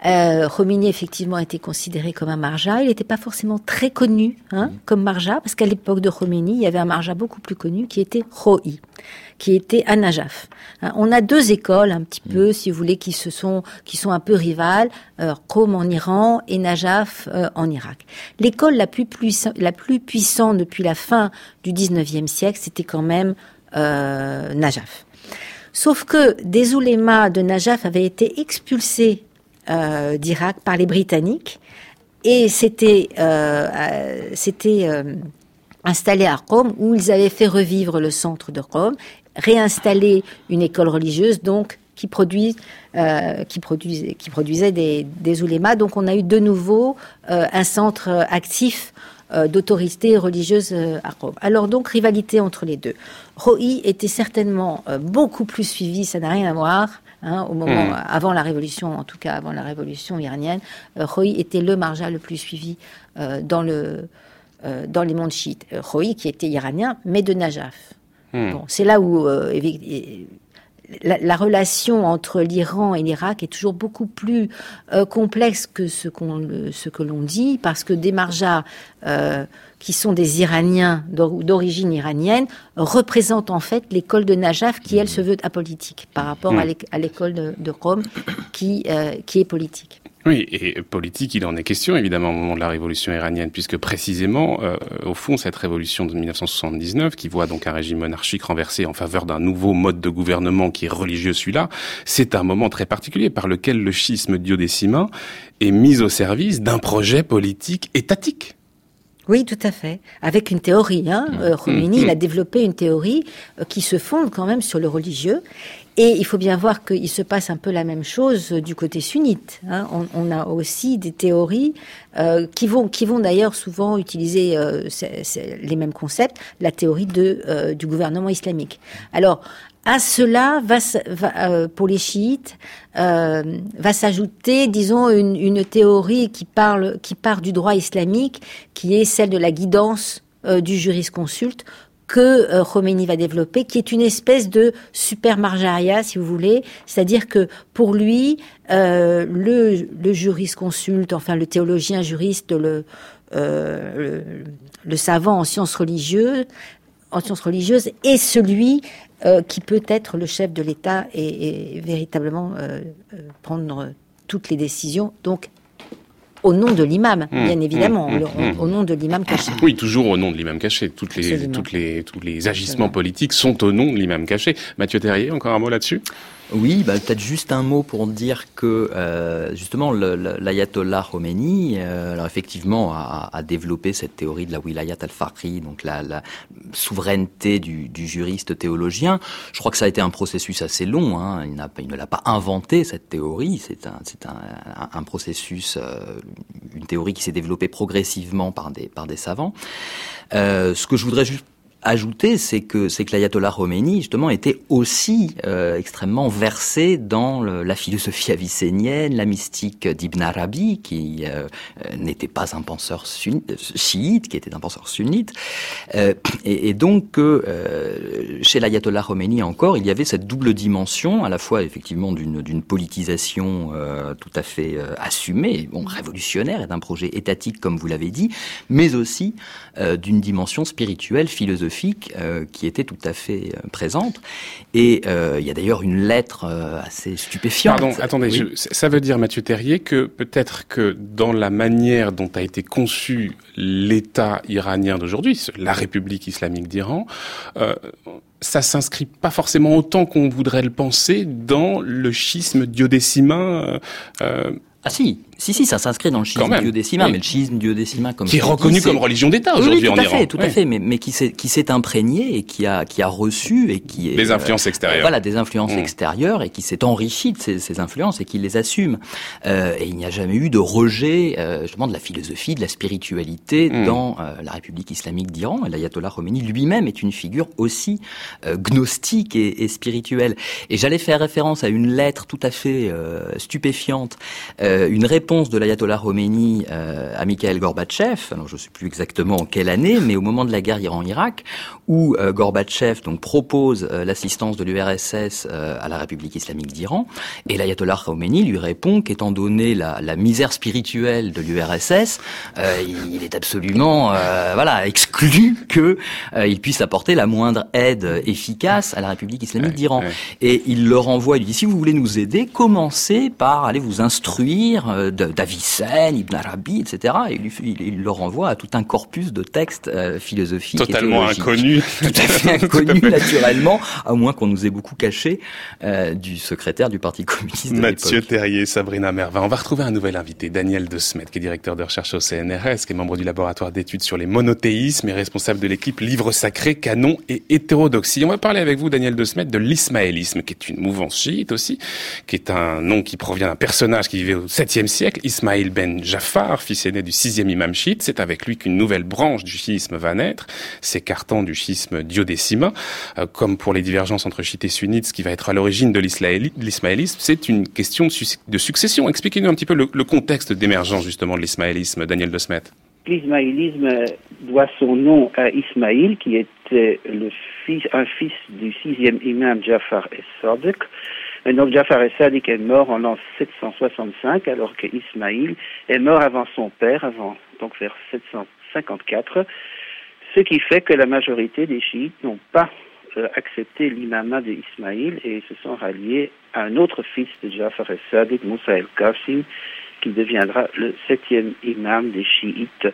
Euh, Romini, effectivement, a été considéré comme un marja. Il n'était pas forcément très connu, hein, comme marja, parce qu'à l'époque de Romini, il y avait un marja beaucoup plus connu qui était Roi qui était à Najaf. Hein, on a deux écoles un petit peu, si vous voulez, qui se sont qui sont un peu rivales, euh, Qom en Iran et Najaf euh, en Irak. L'école la plus la plus puissante depuis la fin du 19e siècle, c'était quand même euh, Najaf. Sauf que des oulémas de Najaf avaient été expulsés euh, d'Irak par les Britanniques et c'était c'était installé à Rome où ils avaient fait revivre le centre de Rome réinstaller une école religieuse, donc qui produit, euh, qui produisait, qui produisait des, des oulémas. Donc on a eu de nouveau euh, un centre actif euh, d'autorité religieuse euh, à Rome. Alors donc rivalité entre les deux. Roi était certainement euh, beaucoup plus suivi, ça n'a rien à voir. Hein, au moment hmm. avant la révolution, en tout cas avant la révolution iranienne, Roi était le marja le plus suivi dans le dans les mondes chiites. Roi qui était iranien, mais de Najaf. Hmm. Bon, c'est là où euh, la, relation entre l'Iran et l'Irak est toujours beaucoup plus euh, complexe que ce, qu'on, ce que l'on dit, parce que des marjas euh, qui sont des Iraniens d'origine iranienne représentent en fait l'école de Najaf qui, elle, se veut apolitique par rapport à hmm. l'école de, de Rome qui, qui est politique. Oui, et politique, il en est question évidemment au moment de la révolution iranienne, puisque précisément, euh, au fond, cette révolution de 1979, qui voit donc un régime monarchique renversé en faveur d'un nouveau mode de gouvernement qui est religieux celui-là, c'est un moment très particulier par lequel le schisme diodécimain est mis au service d'un projet politique étatique. Oui, tout à fait. Avec une théorie. Hein. Mmh. Euh, Khomeini, il a mmh. développé une théorie euh, qui se fonde quand même sur le religieux et il faut bien voir qu'il se passe un peu la même chose du côté sunnite. Hein. On, a aussi des théories euh, qui vont, qui vont d'ailleurs souvent utiliser euh, les mêmes concepts, la théorie de, euh, du gouvernement islamique. Alors, à cela va, pour les chiites va s'ajouter, disons, une, une, théorie qui parle, qui part du droit islamique, qui est celle de la guidance du jurisconsulte que euh, Khomeini va développer, qui est une espèce de super marjaria, si vous voulez. C'est-à-dire que pour lui, euh, le, le jurisconsulte, enfin le théologien juriste, le, euh, le, savant en sciences religieuses, en sciences religieuses, est celui qui peut être le chef de l'État et, et véritablement prendre toutes les décisions. Donc au nom de l'imam, mmh, bien évidemment, mmh, mmh, au, nom de l'imam caché. Oui, toujours au nom de l'imam caché. Toutes les, toutes les, tous les agissements politiques sont au nom de l'imam caché. Mathieu Terrier, encore un mot là-dessus? Oui, bah, peut-être juste un mot pour dire que euh, justement l'ayatollah Khomeini, euh, alors effectivement, a, développé cette théorie de la wilayat al-faqih, donc la, souveraineté du, juriste théologien. Je crois que ça a été un processus assez long. Hein. Il, ne l'a pas inventé cette théorie. C'est un, processus, euh, une théorie qui s'est développée progressivement par des par des savants. Ce que je voudrais juste ajouter, c'est que c'est que l'ayatollah Khomeini justement était aussi euh, extrêmement versé dans la philosophie avicénienne, la mystique d'Ibn Arabi, qui euh, euh, n'était pas un penseur chiite, qui était un penseur sunnite, et, et, donc chez l'ayatollah Khomeini encore, il y avait cette double dimension, à la fois effectivement d'une politisation tout à fait assumée, bon révolutionnaire et d'un projet étatique comme vous l'avez dit, mais aussi d'une dimension spirituelle, philosophique philosophique qui était tout à fait présente. Et il y a d'ailleurs une lettre assez stupéfiante. Pardon, attendez, ça veut dire, Mathieu Terrier, que peut-être que dans la manière dont a été conçu l'État iranien d'aujourd'hui, la République islamique d'Iran, euh, ça s'inscrit pas forcément autant qu'on voudrait le penser dans le schisme diodécimain. Euh, ah si, si, si, ça s'inscrit dans le schisme duodécimain, mais le schisme duodécimain, comme qui est reconnu comme religion d'État aujourd'hui en Iran. Fait, tout à fait, mais, mais qui s'est imprégné et qui a qui a reçu et qui est des influences extérieures. voilà, des influences mmh. extérieures et qui s'est enrichi de ces, ces, influences et qui les assume. Euh, et il n'y a jamais eu de rejet euh, justement de la philosophie, de la spiritualité mmh. dans euh, la République islamique d'Iran. Et l'ayatollah Khomeini lui-même est une figure aussi euh, gnostique et, et, spirituelle. Et j'allais faire référence à une lettre tout à fait euh, stupéfiante, une réponse de l'ayatollah Khomeini euh, à Mikhail Gorbatchev, alors je ne sais plus exactement en quelle année, mais au moment de la guerre Iran-Irak, où euh, Gorbatchev donc propose euh, l'assistance de l'URSS euh, à la République islamique d'Iran, et l'ayatollah Khomeini lui répond qu'étant donné la, la, misère spirituelle de l'URSS, il, est absolument voilà exclu que il puisse apporter la moindre aide efficace à la République islamique d'Iran. Et il le renvoie, il lui dit si vous voulez nous aider, commencez par aller vous instruire d'Avicenne, Ibn Arabi, etc. Et il, il, le renvoie à tout un corpus de textes philosophiques totalement inconnus tout à fait inconnu naturellement, à moins qu'on nous ait beaucoup caché euh, du secrétaire du Parti communiste de Mathieu Terrier, Sabrina Merva. On va retrouver un nouvel invité, Daniel De Smet, qui est directeur de recherche au CNRS, qui est membre du laboratoire d'études sur les monothéismes et responsable de l'équipe Livre sacré, Canon et Hétérodoxie. On va parler avec vous, Daniel De Smet, de l'ismaélisme, qui est une mouvance chiite aussi, qui est un nom qui provient d'un personnage qui vivait au 7e siècle, Ismaïl ben Jafar, fils aîné du 6e imam chiite. C'est avec lui qu'une nouvelle branche du chiisme va naître, s'écartant du schisme duodécimain, euh, comme pour les divergences entre chiites et sunnites, ce qui va être à l'origine de l'ismaélisme, c'est une question de succession. Expliquez-nous un petit peu le, contexte d'émergence justement de l'ismaélisme, Daniel De Smet. L'ismaélisme doit son nom à Ismaïl, qui était le fils, un fils du sixième imam Jafar es-Sadiq. Donc Jafar es-Sadiq est mort en l'an 765, alors que Ismaïl est mort avant son père, avant donc vers 754 ce qui fait que la majorité des chiites n'ont pas euh, accepté l'imama d'Ismaïl et se sont ralliés à un autre fils de Jafar al-Sadiq, Moussa el-Qasim, qui deviendra le septième imam des chiites.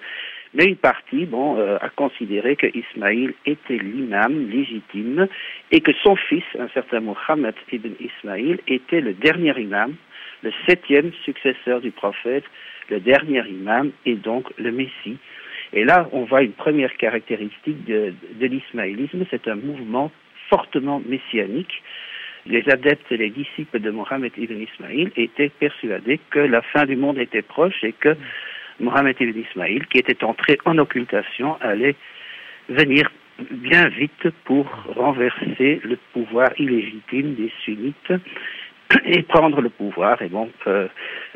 Mais une partie, bon, euh, a considéré que Ismaïl était l'imam légitime et que son fils, un certain Mohammed ibn Ismaïl, était le dernier imam, le septième successeur du prophète, le dernier imam et donc le Messie. Et là, on voit une première caractéristique de, de l'ismaélisme, c'est un mouvement fortement messianique. Les adeptes et les disciples de Mohammed ibn Ismaïl étaient persuadés que la fin du monde était proche et que Mohammed ibn Ismaïl, qui était entré en occultation, allait venir bien vite pour renverser le pouvoir illégitime des sunnites et prendre le pouvoir et donc euh,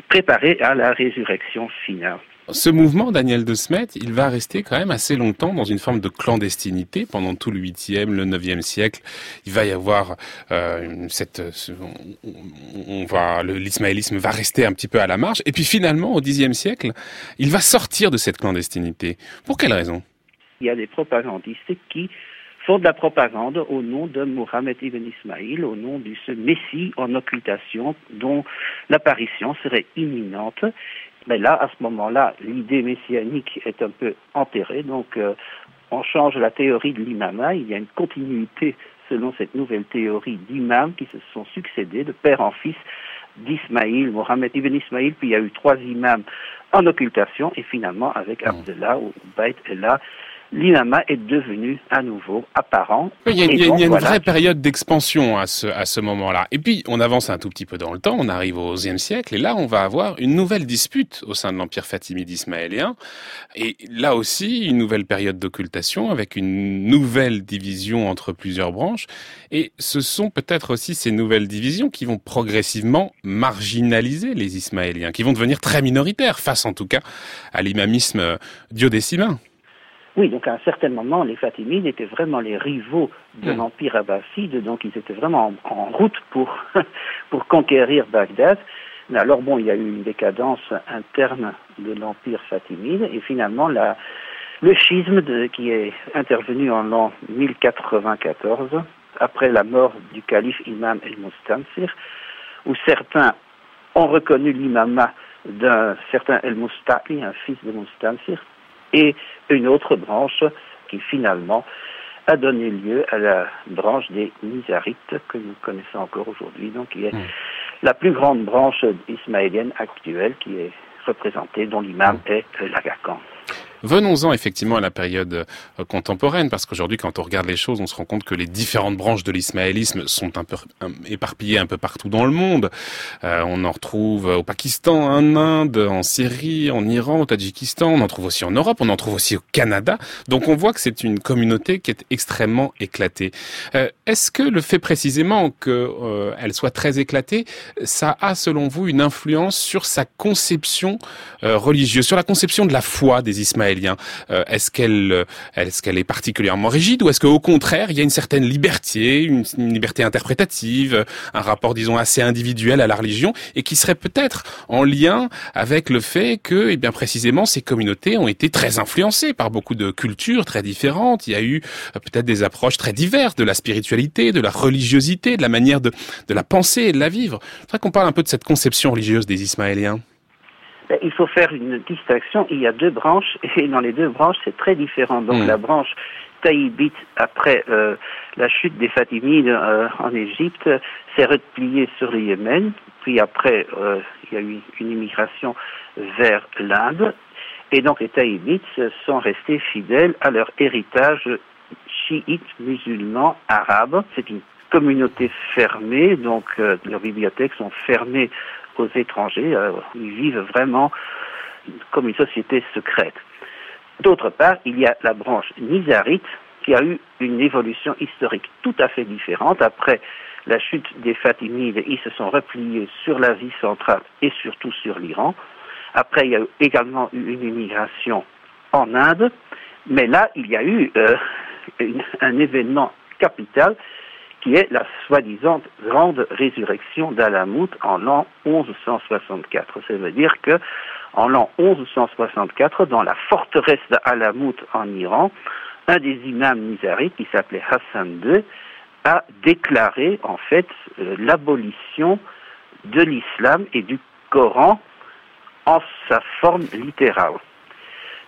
préparer à la résurrection finale. Ce mouvement, Daniel de Smet, il va rester quand même assez longtemps dans une forme de clandestinité pendant tout le 8e, le 9e siècle. Il va y avoir euh, cette, on, va, l'ismaélisme va rester un petit peu à la marge. Et puis finalement, au 10e siècle, il va sortir de cette clandestinité. Pour quelle raison? Il y a des propagandistes qui font de la propagande au nom de Mohammed ibn Ismaïl, au nom de ce Messie en occultation dont l'apparition serait imminente mais là, à ce moment-là, l'idée messianique est un peu enterrée, donc euh, on change la théorie de l'imama, il y a une continuité selon cette nouvelle théorie d'imams qui se sont succédés de père en fils d'Ismaïl, Mohammed ibn Ismaïl, puis il y a eu trois imams en occultation, et finalement avec mmh. Abdullah ou Bait Allah, l'imama est devenu à nouveau apparent. Il y a, une vraie période d'expansion à ce, à ce moment-là. Et puis, on avance un tout petit peu dans le temps, on arrive au XIe siècle, et là, on va avoir une nouvelle dispute au sein de l'Empire fatimide ismaélien. Et là aussi, une nouvelle période d'occultation avec une nouvelle division entre plusieurs branches. Et ce sont peut-être aussi ces nouvelles divisions qui vont progressivement marginaliser les Ismaéliens, qui vont devenir très minoritaires face en tout cas à l'imamisme diodécimain. Oui, donc à un certain moment, les Fatimides étaient vraiment les rivaux de hmm. l'Empire abbasside, donc ils étaient vraiment en, route pour, pour conquérir Bagdad. Mais alors bon, il y a eu une décadence interne de l'Empire fatimide, et finalement la, Le schisme qui est intervenu en l'an 1094, après la mort du calife Imam el-Mustansir, où certains ont reconnu l'imama d'un certain el-Mustaqi, un fils de Mustansir, et une autre branche qui finalement a donné lieu à la branche des Nizarites que nous connaissons encore aujourd'hui, donc qui est hmm. la plus grande branche ismaélienne actuelle qui est représentée, dont l'imam hmm. est l'Agacan. Venons-en effectivement à la période euh, contemporaine, parce qu'aujourd'hui, quand on regarde les choses, on se rend compte que les différentes branches de l'ismaélisme sont un peu éparpillées un peu partout dans le monde. Euh, on en retrouve au Pakistan, en Inde, en Syrie, en Iran, au Tadjikistan. On en trouve aussi en Europe, on en trouve aussi au Canada. Donc on voit que c'est une communauté qui est extrêmement éclatée. Euh, est-ce que le fait précisément qu'elle soit très éclatée, ça a selon vous une influence sur sa conception religieuse, sur la conception de la foi des Ismaéliens euh, est-ce qu'elle euh, est-ce qu'elle est particulièrement rigide ou est-ce qu'au contraire il y a une certaine liberté, une, liberté interprétative, un rapport disons assez individuel à la religion et qui serait peut-être en lien avec le fait que eh bien précisément ces communautés ont été très influencées par beaucoup de cultures très différentes. Il y a eu euh, peut-être des approches très diverses de la spiritualité, de la religiosité, de la manière de, de la penser et de la vivre. Je voudrais qu'on parle un peu de cette conception religieuse des Ismaéliens. Ben, il faut faire une distinction. Il y a deux branches et dans les deux branches, c'est très différent. Donc hmm. la branche taïbite, après euh, la chute des Fatimides euh, en Égypte, s'est repliée sur le Yémen. Puis après, euh, il y a eu une immigration vers l'Inde. Et donc les taïbites sont restés fidèles à leur héritage chiite, musulman, arabe. C'est une communauté fermée, donc leurs bibliothèques sont fermées aux étrangers. Euh, ils vivent vraiment comme une société secrète. D'autre part, il y a la branche nizarite qui a eu une évolution historique tout à fait différente. Après la chute des Fatimides, ils se sont repliés sur l'Asie centrale et surtout sur l'Iran. Après, il y a également eu une immigration en Inde. Mais là, il y a eu euh, un événement capital qui est la soi-disant grande résurrection d'Alamout en l'an 1164. Ça veut dire que en l'an 1164, dans la forteresse d'Alamout en Iran, un des imams nizarites, qui s'appelait Hassan II, a déclaré en fait euh, l'abolition de l'islam et du Coran en sa forme littérale.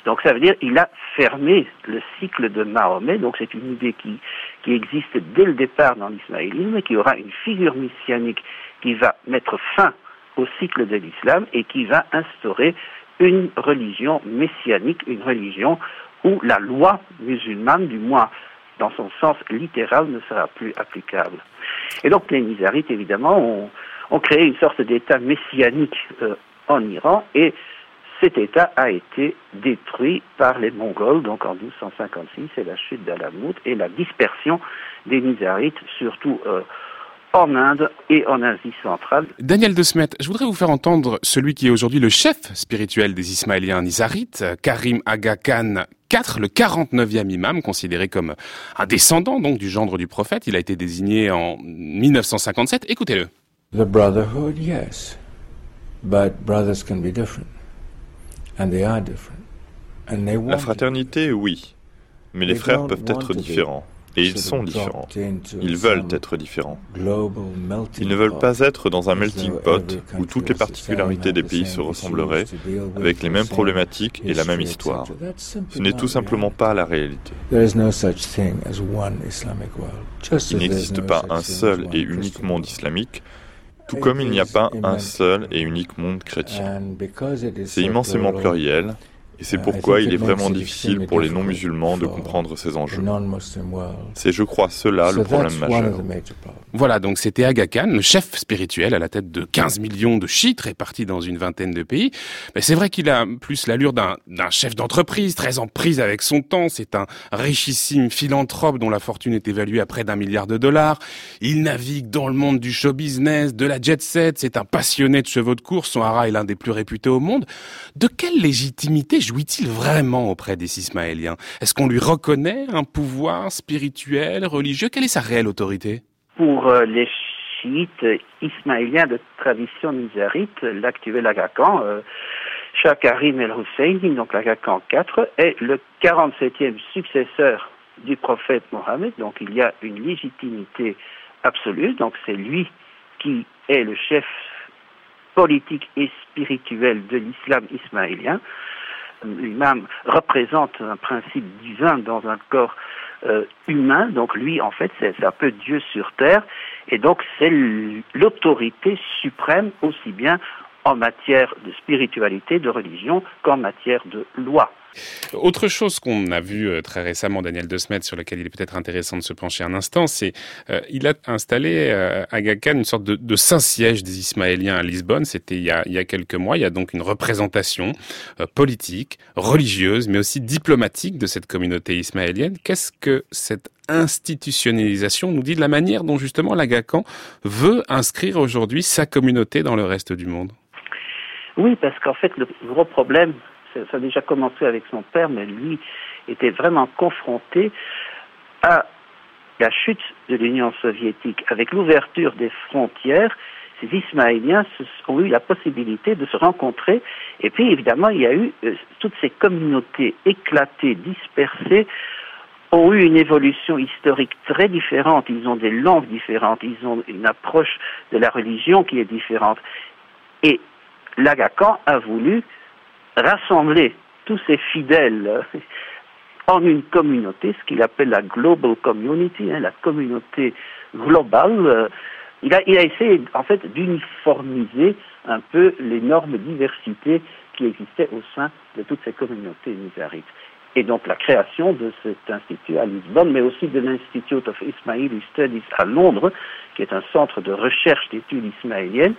Donc ça veut dire qu'il a fermé le cycle de Mahomet. Donc c'est une idée qui, qui existe dès le départ dans l'ismaélisme, qui aura une figure messianique qui va mettre fin au cycle de l'islam et qui va instaurer une religion messianique, une religion où la loi musulmane, du moins dans son sens littéral, ne sera plus applicable. Et donc les Nizarites, évidemment, ont, ont créé une sorte d'État messianique euh, en Iran et cet État a été détruit par les Mongols, donc en 1256, c'est la chute d'Alamout et la dispersion des Nizarites, surtout euh, en Inde et en Asie centrale. Daniel de Smet, je voudrais vous faire entendre celui qui est aujourd'hui le chef spirituel des Ismaéliens Nizarites, Karim Aga Khan IV, le 49e imam, considéré comme un descendant donc du gendre du prophète. Il a été désigné en 1957. Écoutez-le. The brotherhood, yes. But brothers can be different. La fraternité, oui. Mais les frères peuvent être différents. Et ils sont différents. Ils veulent être différents. Ils ne veulent pas être dans un melting pot où toutes les particularités des pays se ressembleraient, avec les mêmes problématiques et la même histoire. Ce n'est tout simplement pas la réalité. Il n'existe pas un seul et unique monde islamique, tout comme il n'y a pas un seul et unique monde chrétien. C'est immensément pluriel, et c'est pourquoi il est vraiment difficile pour les non-musulmans de comprendre ces enjeux. C'est, je crois, cela le problème majeur. Voilà, donc c'était Aga Khan, le chef spirituel à la tête de 15 millions de chiites répartis dans une vingtaine de pays. Mais c'est vrai qu'il a plus l'allure d'un, chef d'entreprise, très en prise avec son temps. C'est un richissime philanthrope dont la fortune est évaluée à près d'un milliard de dollars. Il navigue dans le monde du show business, de la jet set. C'est un passionné de chevaux de course. Son hara est l'un des plus réputés au monde. De quelle légitimité jouit-il vraiment auprès des Ismaéliens Est-ce qu'on lui reconnaît un pouvoir spirituel, religieux? Quelle est sa réelle autorité? Pour euh, les chiites ismaéliens de tradition nizarite, l'actuel Aga Khan, euh, Shah Karim el-Husseini, donc l'Agacan 4, est le 47e successeur du prophète Mohammed, donc il y a une légitimité absolue, donc c'est lui qui est le chef politique et spirituel de l'islam ismaélien. L'imam représente un principe divin dans un corps euh, humain, donc lui en fait c'est un peu Dieu sur terre, et donc c'est l'autorité suprême aussi bien en matière de spiritualité, de religion, qu'en matière de loi. Autre chose qu'on a vu euh, très récemment, Daniel De Smet, sur lequel il est peut-être intéressant de se pencher un instant, c'est euh, il a installé euh, à une sorte de, Saint-Siège des Ismaéliens à Lisbonne. C'était il, y a, quelques mois. Il y a donc une représentation politique, religieuse, mais aussi diplomatique de cette communauté ismaélienne. Qu'est-ce que cette institutionnalisation nous dit de la manière dont justement l'Agacan veut inscrire aujourd'hui sa communauté dans le reste du monde? Oui, parce qu'en fait, le gros problème, ça a déjà commencé avec son père, mais lui était vraiment confronté à la chute de l'Union soviétique. Avec l'ouverture des frontières, ces Ismaéliens ont eu la possibilité de se rencontrer. Et puis, évidemment, il y a eu euh, toutes ces communautés éclatées, dispersées, ont eu une évolution historique très différente. Ils ont des langues différentes, ils ont une approche de la religion qui est différente. Et l'Agacan a voulu rassembler tous ces fidèles euh, en une communauté, ce qu'il appelle la global community, hein, la communauté globale. Euh, il, a, il a essayé en fait d'uniformiser un peu l'énorme diversité qui existait au sein de toutes ces communautés nizarites. Et donc la création de cet institut à Lisbonne, mais aussi de l'Institute of Ismaili Studies à Londres, qui est un centre de recherche d'études ismaéliennes,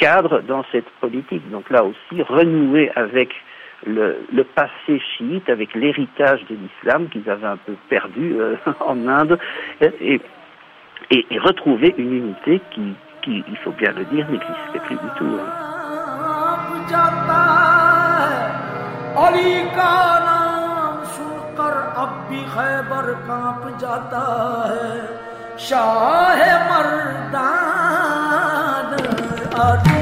cadre dans cette politique. Donc là aussi, renouer avec le, passé chiite, avec l'héritage de l'islam qu'ils avaient un peu perdu euh, en Inde, et, et, retrouver une unité qui, qui, il faut bien le dire, n'existait plus du tout. heart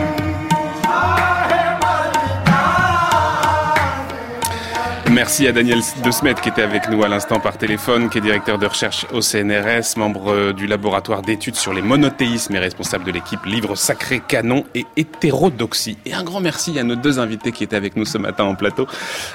Merci à Daniel De Smet qui était avec nous à l'instant par téléphone, qui est directeur de recherche au CNRS, membre du laboratoire d'études sur les monothéismes et responsable de l'équipe Livre Sacré, Canon et Hétérodoxie. Et un grand merci à nos deux invités qui étaient avec nous ce matin en plateau.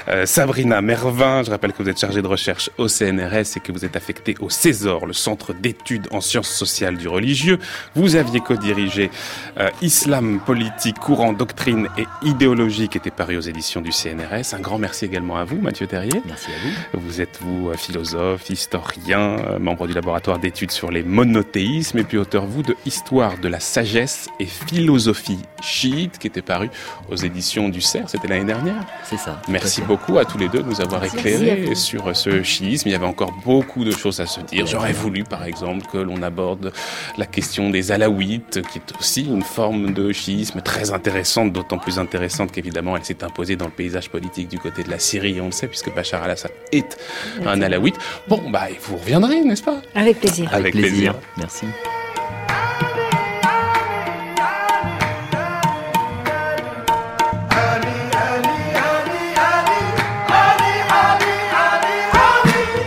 Euh, Sabrina Mervin, je rappelle que vous êtes chargée de recherche au CNRS et que vous êtes affectée au Césor, le centre d'études en sciences sociales du religieux. Vous aviez co-dirigé euh, Islam, politique, courant, doctrine et idéologie qui était paru aux éditions du CNRS. Un grand merci également à vous, Terrier. Merci à vous. Vous êtes, vous, euh, philosophe, historien, euh, membre du laboratoire d'études sur les monothéismes, et puis auteur, vous, de Histoire de la sagesse et philosophie chiite, qui était paru aux éditions du CERF, c'était l'année dernière. C'est ça. Merci beaucoup à tous les deux de nous avoir éclairés sur ce chiisme. Il y avait encore beaucoup de choses à se dire. J'aurais voulu, par exemple, que l'on aborde la question des alaouites, qui est aussi une forme de chiisme très intéressante, d'autant plus intéressante qu'évidemment elle s'est imposée dans le paysage politique du côté de la Syrie, on le sait, puisque Bachar al-Assad est un alaouite. Bon, bah, vous reviendrez, n'est-ce pas? Avec plaisir. Avec, plaisir. Merci.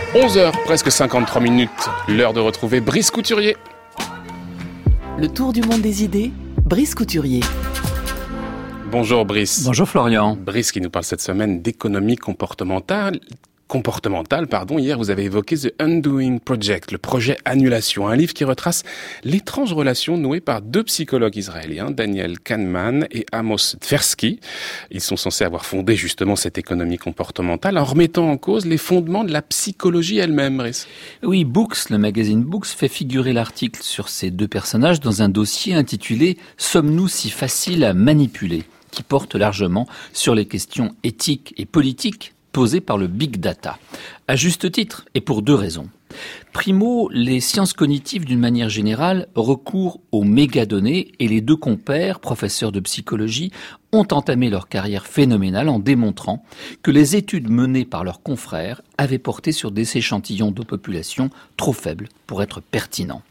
« 11h, presque 53 minutes, l'heure de retrouver Brice Couturier. Le tour du monde des idées, Brice Couturier. Bonjour Brice. Bonjour Florian. Brice qui nous parle cette semaine d'économie comportementale comportementale, pardon. Hier, vous avez évoqué The Undoing Project, le projet Annulation, un livre qui retrace l'étrange relation nouée par deux psychologues israéliens, Daniel Kahneman et Amos Tversky. Ils sont censés avoir fondé justement cette économie comportementale en remettant en cause les fondements de la psychologie elle-même, Brice. Oui, Books, le magazine Books, fait figurer l'article sur ces deux personnages dans un dossier intitulé Sommes-nous si faciles à manipuler? Qui porte largement sur les questions éthiques et politiques posées par le big data. À juste titre, et pour deux raisons. Primo, les sciences cognitives d'une manière générale recourent aux mégadonnées et les deux compères, professeurs de psychologie, ont entamé leur carrière phénoménale en démontrant que les études menées par leurs confrères avaient porté sur des échantillons de population trop faibles pour être pertinents.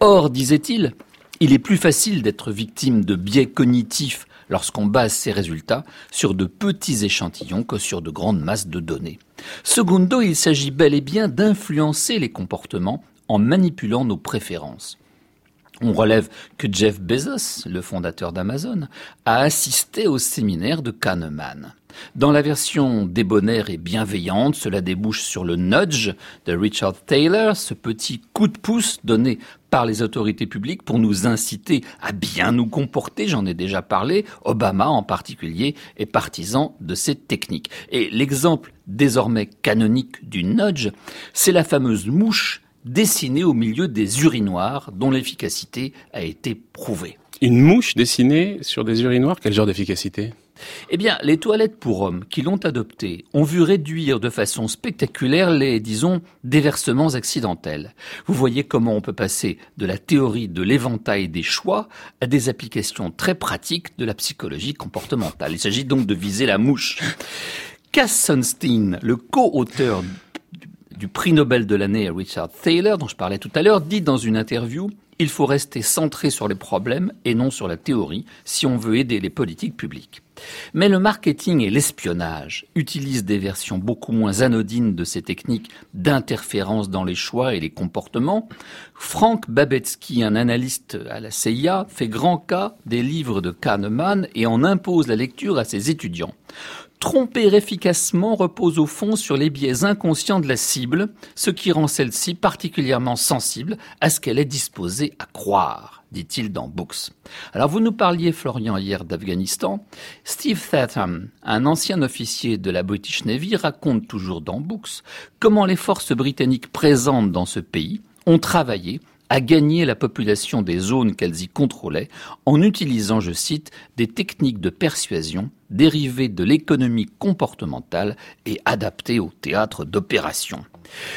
Or, disait-il, il est plus facile d'être victime de biais cognitifs lorsqu'on base ses résultats sur de petits échantillons que sur de grandes masses de données. Secondo, il s'agit bel et bien d'influencer les comportements en manipulant nos préférences. On relève que Jeff Bezos, le fondateur d'Amazon, a assisté au séminaire de Kahneman. Dans la version débonnaire et bienveillante, cela débouche sur le nudge de Richard Taylor, ce petit coup de pouce donné par les autorités publiques pour nous inciter à bien nous comporter, j'en ai déjà parlé, Obama en particulier est partisan de cette technique. Et l'exemple désormais canonique du nudge, c'est la fameuse mouche dessinée au milieu des urinoirs dont l'efficacité a été prouvée. Une mouche dessinée sur des urinoirs, quel genre d'efficacité? Eh bien, les toilettes pour hommes qui l'ont adopté ont vu réduire de façon spectaculaire les, disons, déversements accidentels. Vous voyez comment on peut passer de la théorie de l'éventail des choix à des applications très pratiques de la psychologie comportementale. Il s'agit donc de viser la mouche. Cass Sunstein, le co-auteur du prix Nobel de l'année Richard Thaler, dont je parlais tout à l'heure, dit dans une interview il faut rester centré sur les problèmes et non sur la théorie si on veut aider les politiques publiques. Mais le marketing et l'espionnage utilisent des versions beaucoup moins anodines de ces techniques d'interférence dans les choix et les comportements. Frank Babetsky, un analyste à la CIA, fait grand cas des livres de Kahneman et en impose la lecture à ses étudiants. Tromper efficacement repose au fond sur les biais inconscients de la cible, ce qui rend celle-ci particulièrement sensible à ce qu'elle est disposée à croire, dit-il dans Books. Alors vous nous parliez, Florian, hier d'Afghanistan. Steve Thatham, un ancien officier de la British Navy, raconte toujours dans Books comment les forces britanniques présentes dans ce pays ont travaillé à gagner la population des zones qu'elles y contrôlaient en utilisant, je cite, des techniques de persuasion dérivées de l'économie comportementale et adaptées au théâtre d'opération.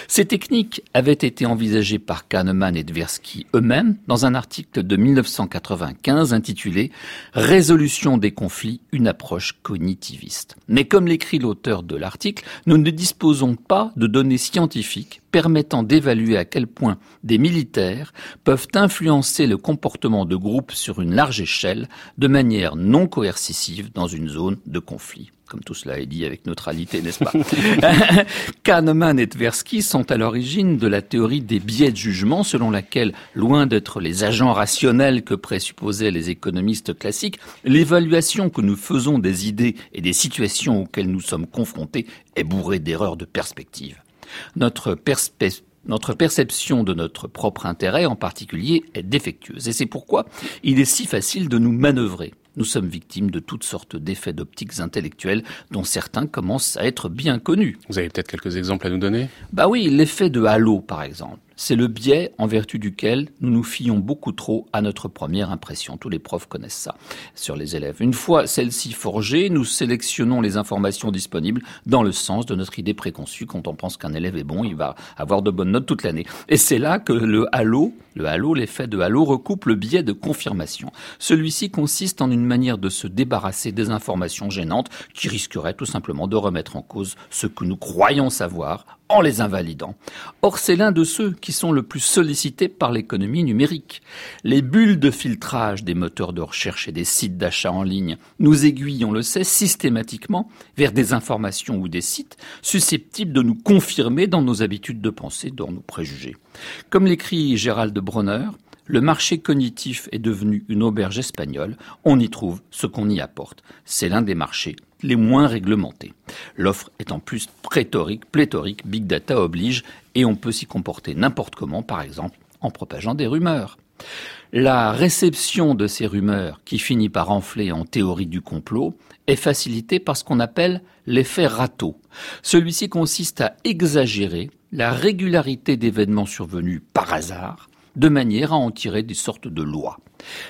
Ces techniques avaient été envisagées par Kahneman et Tversky eux-mêmes dans un article de 1995 intitulé Résolution des conflits, une approche cognitiviste. Mais comme l'écrit l'auteur de l'article, nous ne disposons pas de données scientifiques permettant d'évaluer à quel point des militaires peuvent influencer le comportement de groupes sur une large échelle de manière non coercitive dans une zone de conflit comme tout cela est dit avec neutralité, n'est-ce pas Kahneman et Tversky sont à l'origine de la théorie des biais de jugement selon laquelle, loin d'être les agents rationnels que présupposaient les économistes classiques, l'évaluation que nous faisons des idées et des situations auxquelles nous sommes confrontés est bourrée d'erreurs de perspective. Notre notre perception de notre propre intérêt en particulier est défectueuse. Et c'est pourquoi il est si facile de nous manœuvrer. Nous sommes victimes de toutes sortes d'effets d'optiques intellectuels dont certains commencent à être bien connus. Vous avez peut-être quelques exemples à nous donner? Bah oui, l'effet de halo par exemple. C'est le biais en vertu duquel nous nous fions beaucoup trop à notre première impression. Tous les profs connaissent ça sur les élèves. Une fois celle-ci forgée, nous sélectionnons les informations disponibles dans le sens de notre idée préconçue. Quand on pense qu'un élève est bon, il va avoir de bonnes notes toute l'année. Et c'est là que le halo, le halo, l'effet de halo recoupe le biais de confirmation. Celui-ci consiste en une manière de se débarrasser des informations gênantes qui risqueraient tout simplement de remettre en cause ce que nous croyons savoir en les invalidant. Or, c'est l'un de ceux qui sont le plus sollicités par l'économie numérique. Les bulles de filtrage des moteurs de recherche et des sites d'achat en ligne nous aiguillent, on le sait, systématiquement vers des informations ou des sites susceptibles de nous confirmer dans nos habitudes de pensée, dans nos préjugés. Comme l'écrit Gérald Bronner, le marché cognitif est devenu une auberge espagnole, on y trouve ce qu'on y apporte. C'est l'un des marchés les moins réglementés. L'offre est en plus prétorique, pléthorique, big data oblige, et on peut s'y comporter n'importe comment, par exemple en propageant des rumeurs. La réception de ces rumeurs, qui finit par enfler en théorie du complot, est facilitée par ce qu'on appelle l'effet râteau. Celui-ci consiste à exagérer la régularité d'événements survenus par hasard, de manière à en tirer des sortes de lois.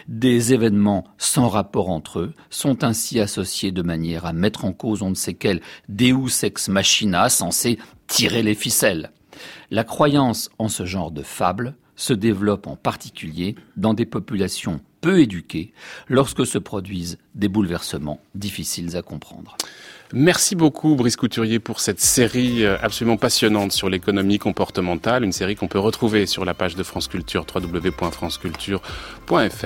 Des événements sans rapport entre eux sont ainsi associés de manière à mettre en cause on ne sait quel Deus ex machina censé tirer les ficelles. La croyance en ce genre de fable se développe en particulier dans des populations peu éduquées lorsque se produisent des bouleversements difficiles à comprendre. Merci beaucoup Brice Couturier pour cette série euh, absolument passionnante sur l'économie comportementale, une série qu'on peut retrouver sur la page de France Culture www.franceculture.fr.